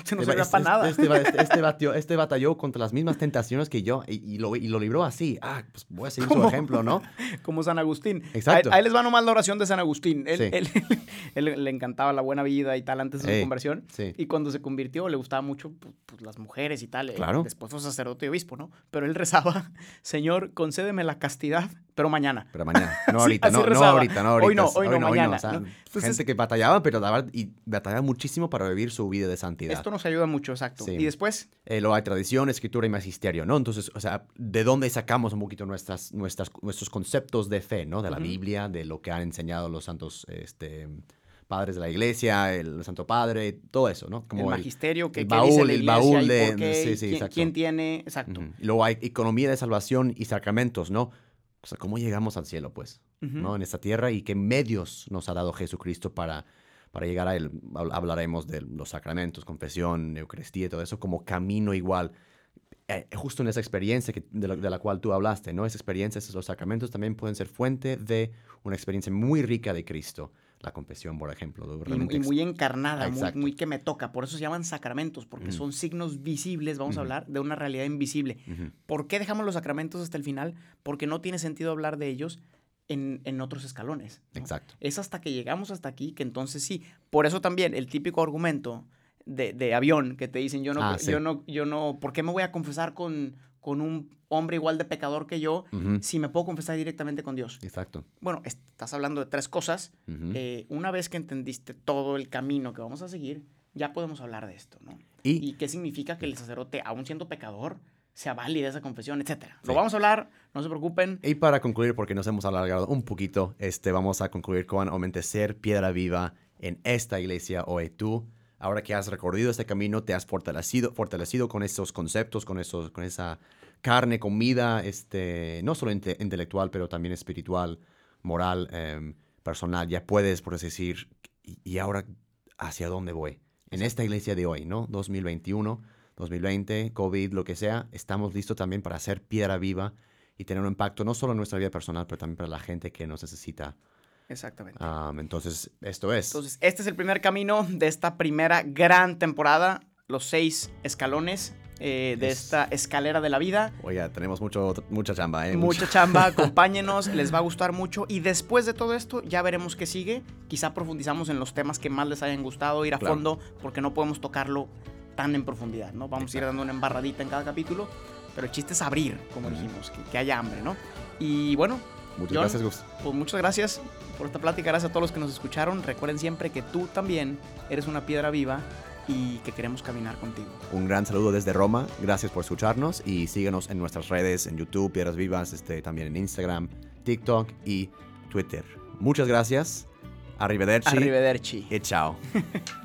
Speaker 2: Se nos
Speaker 1: este,
Speaker 2: sirve
Speaker 1: este-
Speaker 2: para nada.
Speaker 1: Este, este, este batió- este batalló contra las mismas tentaciones que yo y, y lo, y lo libró así. Ah, pues voy a seguir
Speaker 2: ¿Cómo?
Speaker 1: su ejemplo, ¿no?
Speaker 2: Como San Agustín.
Speaker 1: Exacto.
Speaker 2: Ahí, ahí les va nomás la oración de San Agustín. Él,
Speaker 1: Sí.
Speaker 2: él- él le encantaba la buena vida y tal antes de su
Speaker 1: Ey,
Speaker 2: conversión.
Speaker 1: Sí.
Speaker 2: Y cuando se convirtió, le gustaba mucho pues, pues, las mujeres y tal. eh,
Speaker 1: Claro.
Speaker 2: Después fue sacerdote y obispo, ¿no? Pero él rezaba, Señor, concédeme la castidad, pero mañana.
Speaker 1: Pero mañana, no ahorita, no, no ahorita, no ahorita.
Speaker 2: Hoy no, hoy no, mañana,
Speaker 1: o sea,
Speaker 2: ¿no? Entonces-
Speaker 1: gente que batallaba, pero daba, y batallaba muchísimo para vivir su vida de santidad.
Speaker 2: Esto nos ayuda mucho, exacto.
Speaker 1: Sí.
Speaker 2: Y después,
Speaker 1: Eh, lo hay tradición, escritura y magisterio, ¿no? Entonces, o sea, ¿de dónde sacamos un poquito nuestras, nuestras, nuestros conceptos de fe, ¿no? De la. Biblia, de lo que han enseñado los santos este, padres de la iglesia, el Santo Padre, todo eso, ¿no?
Speaker 2: Como el magisterio, que
Speaker 1: el
Speaker 2: qué
Speaker 1: baúl,
Speaker 2: dice la
Speaker 1: el baúl
Speaker 2: y
Speaker 1: de...
Speaker 2: por qué,
Speaker 1: sí, sí,
Speaker 2: quién, tiene, exacto.
Speaker 1: Y luego hay economía de salvación y sacramentos, ¿no? O sea, ¿cómo llegamos al cielo, pues? ¿no? En esta tierra y qué medios nos ha dado Jesucristo para, para llegar a él. Hab- Hablaremos de los sacramentos, confesión, Eucaristía y todo eso como camino igual. Eh, justo en esa experiencia que, de, la, de la cual tú hablaste, ¿no? Esa experiencia, esos los sacramentos también pueden ser fuente de una experiencia muy rica de Cristo. La confesión, por ejemplo.
Speaker 2: Y, y muy encarnada, muy, que me toca. Por eso se llaman sacramentos, porque son signos visibles, vamos a hablar, de una realidad invisible. ¿Por qué dejamos los sacramentos hasta el final? Porque no tiene sentido hablar de ellos en, en otros escalones. ¿no?
Speaker 1: Exacto.
Speaker 2: Es hasta que llegamos hasta aquí que entonces sí. Por eso también el típico argumento de, de avión que te dicen, yo no,
Speaker 1: Ah, sí.
Speaker 2: yo no, yo no, ¿por qué me voy a confesar con, con un hombre igual de pecador que yo si me puedo confesar directamente con Dios?
Speaker 1: Exacto.
Speaker 2: Bueno, estás hablando de tres cosas. Eh, una vez que entendiste todo el camino que vamos a seguir, ya podemos hablar de esto, ¿no?
Speaker 1: y,
Speaker 2: Y qué significa que el sacerdote, aún siendo pecador, sea válida esa confesión, etcétera. Lo vamos a hablar, no se preocupen.
Speaker 1: Y para concluir, porque nos hemos alargado un poquito, este, vamos a concluir con obviamente ser piedra viva en esta iglesia hoy. Tú, ahora que has recorrido este camino, te has fortalecido, fortalecido con esos conceptos, con, esos, con esa carne, comida, este, no solo inte- intelectual, pero también espiritual, moral, em, personal. Ya puedes, por así decir, ¿y, y ahora hacia dónde voy? En esta iglesia de hoy, ¿no? 2021, 2020, COVID, lo que sea, estamos listos también para ser piedra viva y tener un impacto no solo en nuestra vida personal, pero también para la gente que nos necesita.
Speaker 2: Exactamente.
Speaker 1: Um, entonces, esto es.
Speaker 2: Entonces, este es el primer camino de esta primera gran temporada, los seis escalones eh, de
Speaker 1: Es-
Speaker 2: esta escalera de la vida.
Speaker 1: Oiga, tenemos mucho, mucha chamba, ¿eh?
Speaker 2: Mucha chamba, acompáñenos, les va a gustar mucho. Y después de todo esto, ya veremos qué sigue. Quizá profundizamos en los temas que más les hayan gustado, ir a
Speaker 1: Claro.
Speaker 2: fondo, porque no podemos tocarlo tan en profundidad, ¿no? Vamos a ir
Speaker 1: Exacto.
Speaker 2: dando una embarradita en cada capítulo, pero el chiste es abrir, como
Speaker 1: Ujú.
Speaker 2: dijimos, que, que haya hambre, ¿no? Y bueno,
Speaker 1: Muchas
Speaker 2: John.
Speaker 1: gracias, Gus.
Speaker 2: pues muchas gracias por esta plática, gracias a todos los que nos escucharon. Recuerden siempre que tú también eres una piedra viva y que queremos caminar contigo.
Speaker 1: Un gran saludo desde Roma. Gracias por escucharnos y síguenos en nuestras redes, en YouTube, Piedras Vivas, este, también en Instagram, TikTok y Twitter. Muchas gracias. Arrivederci.
Speaker 2: Arrivederci.
Speaker 1: Y chao.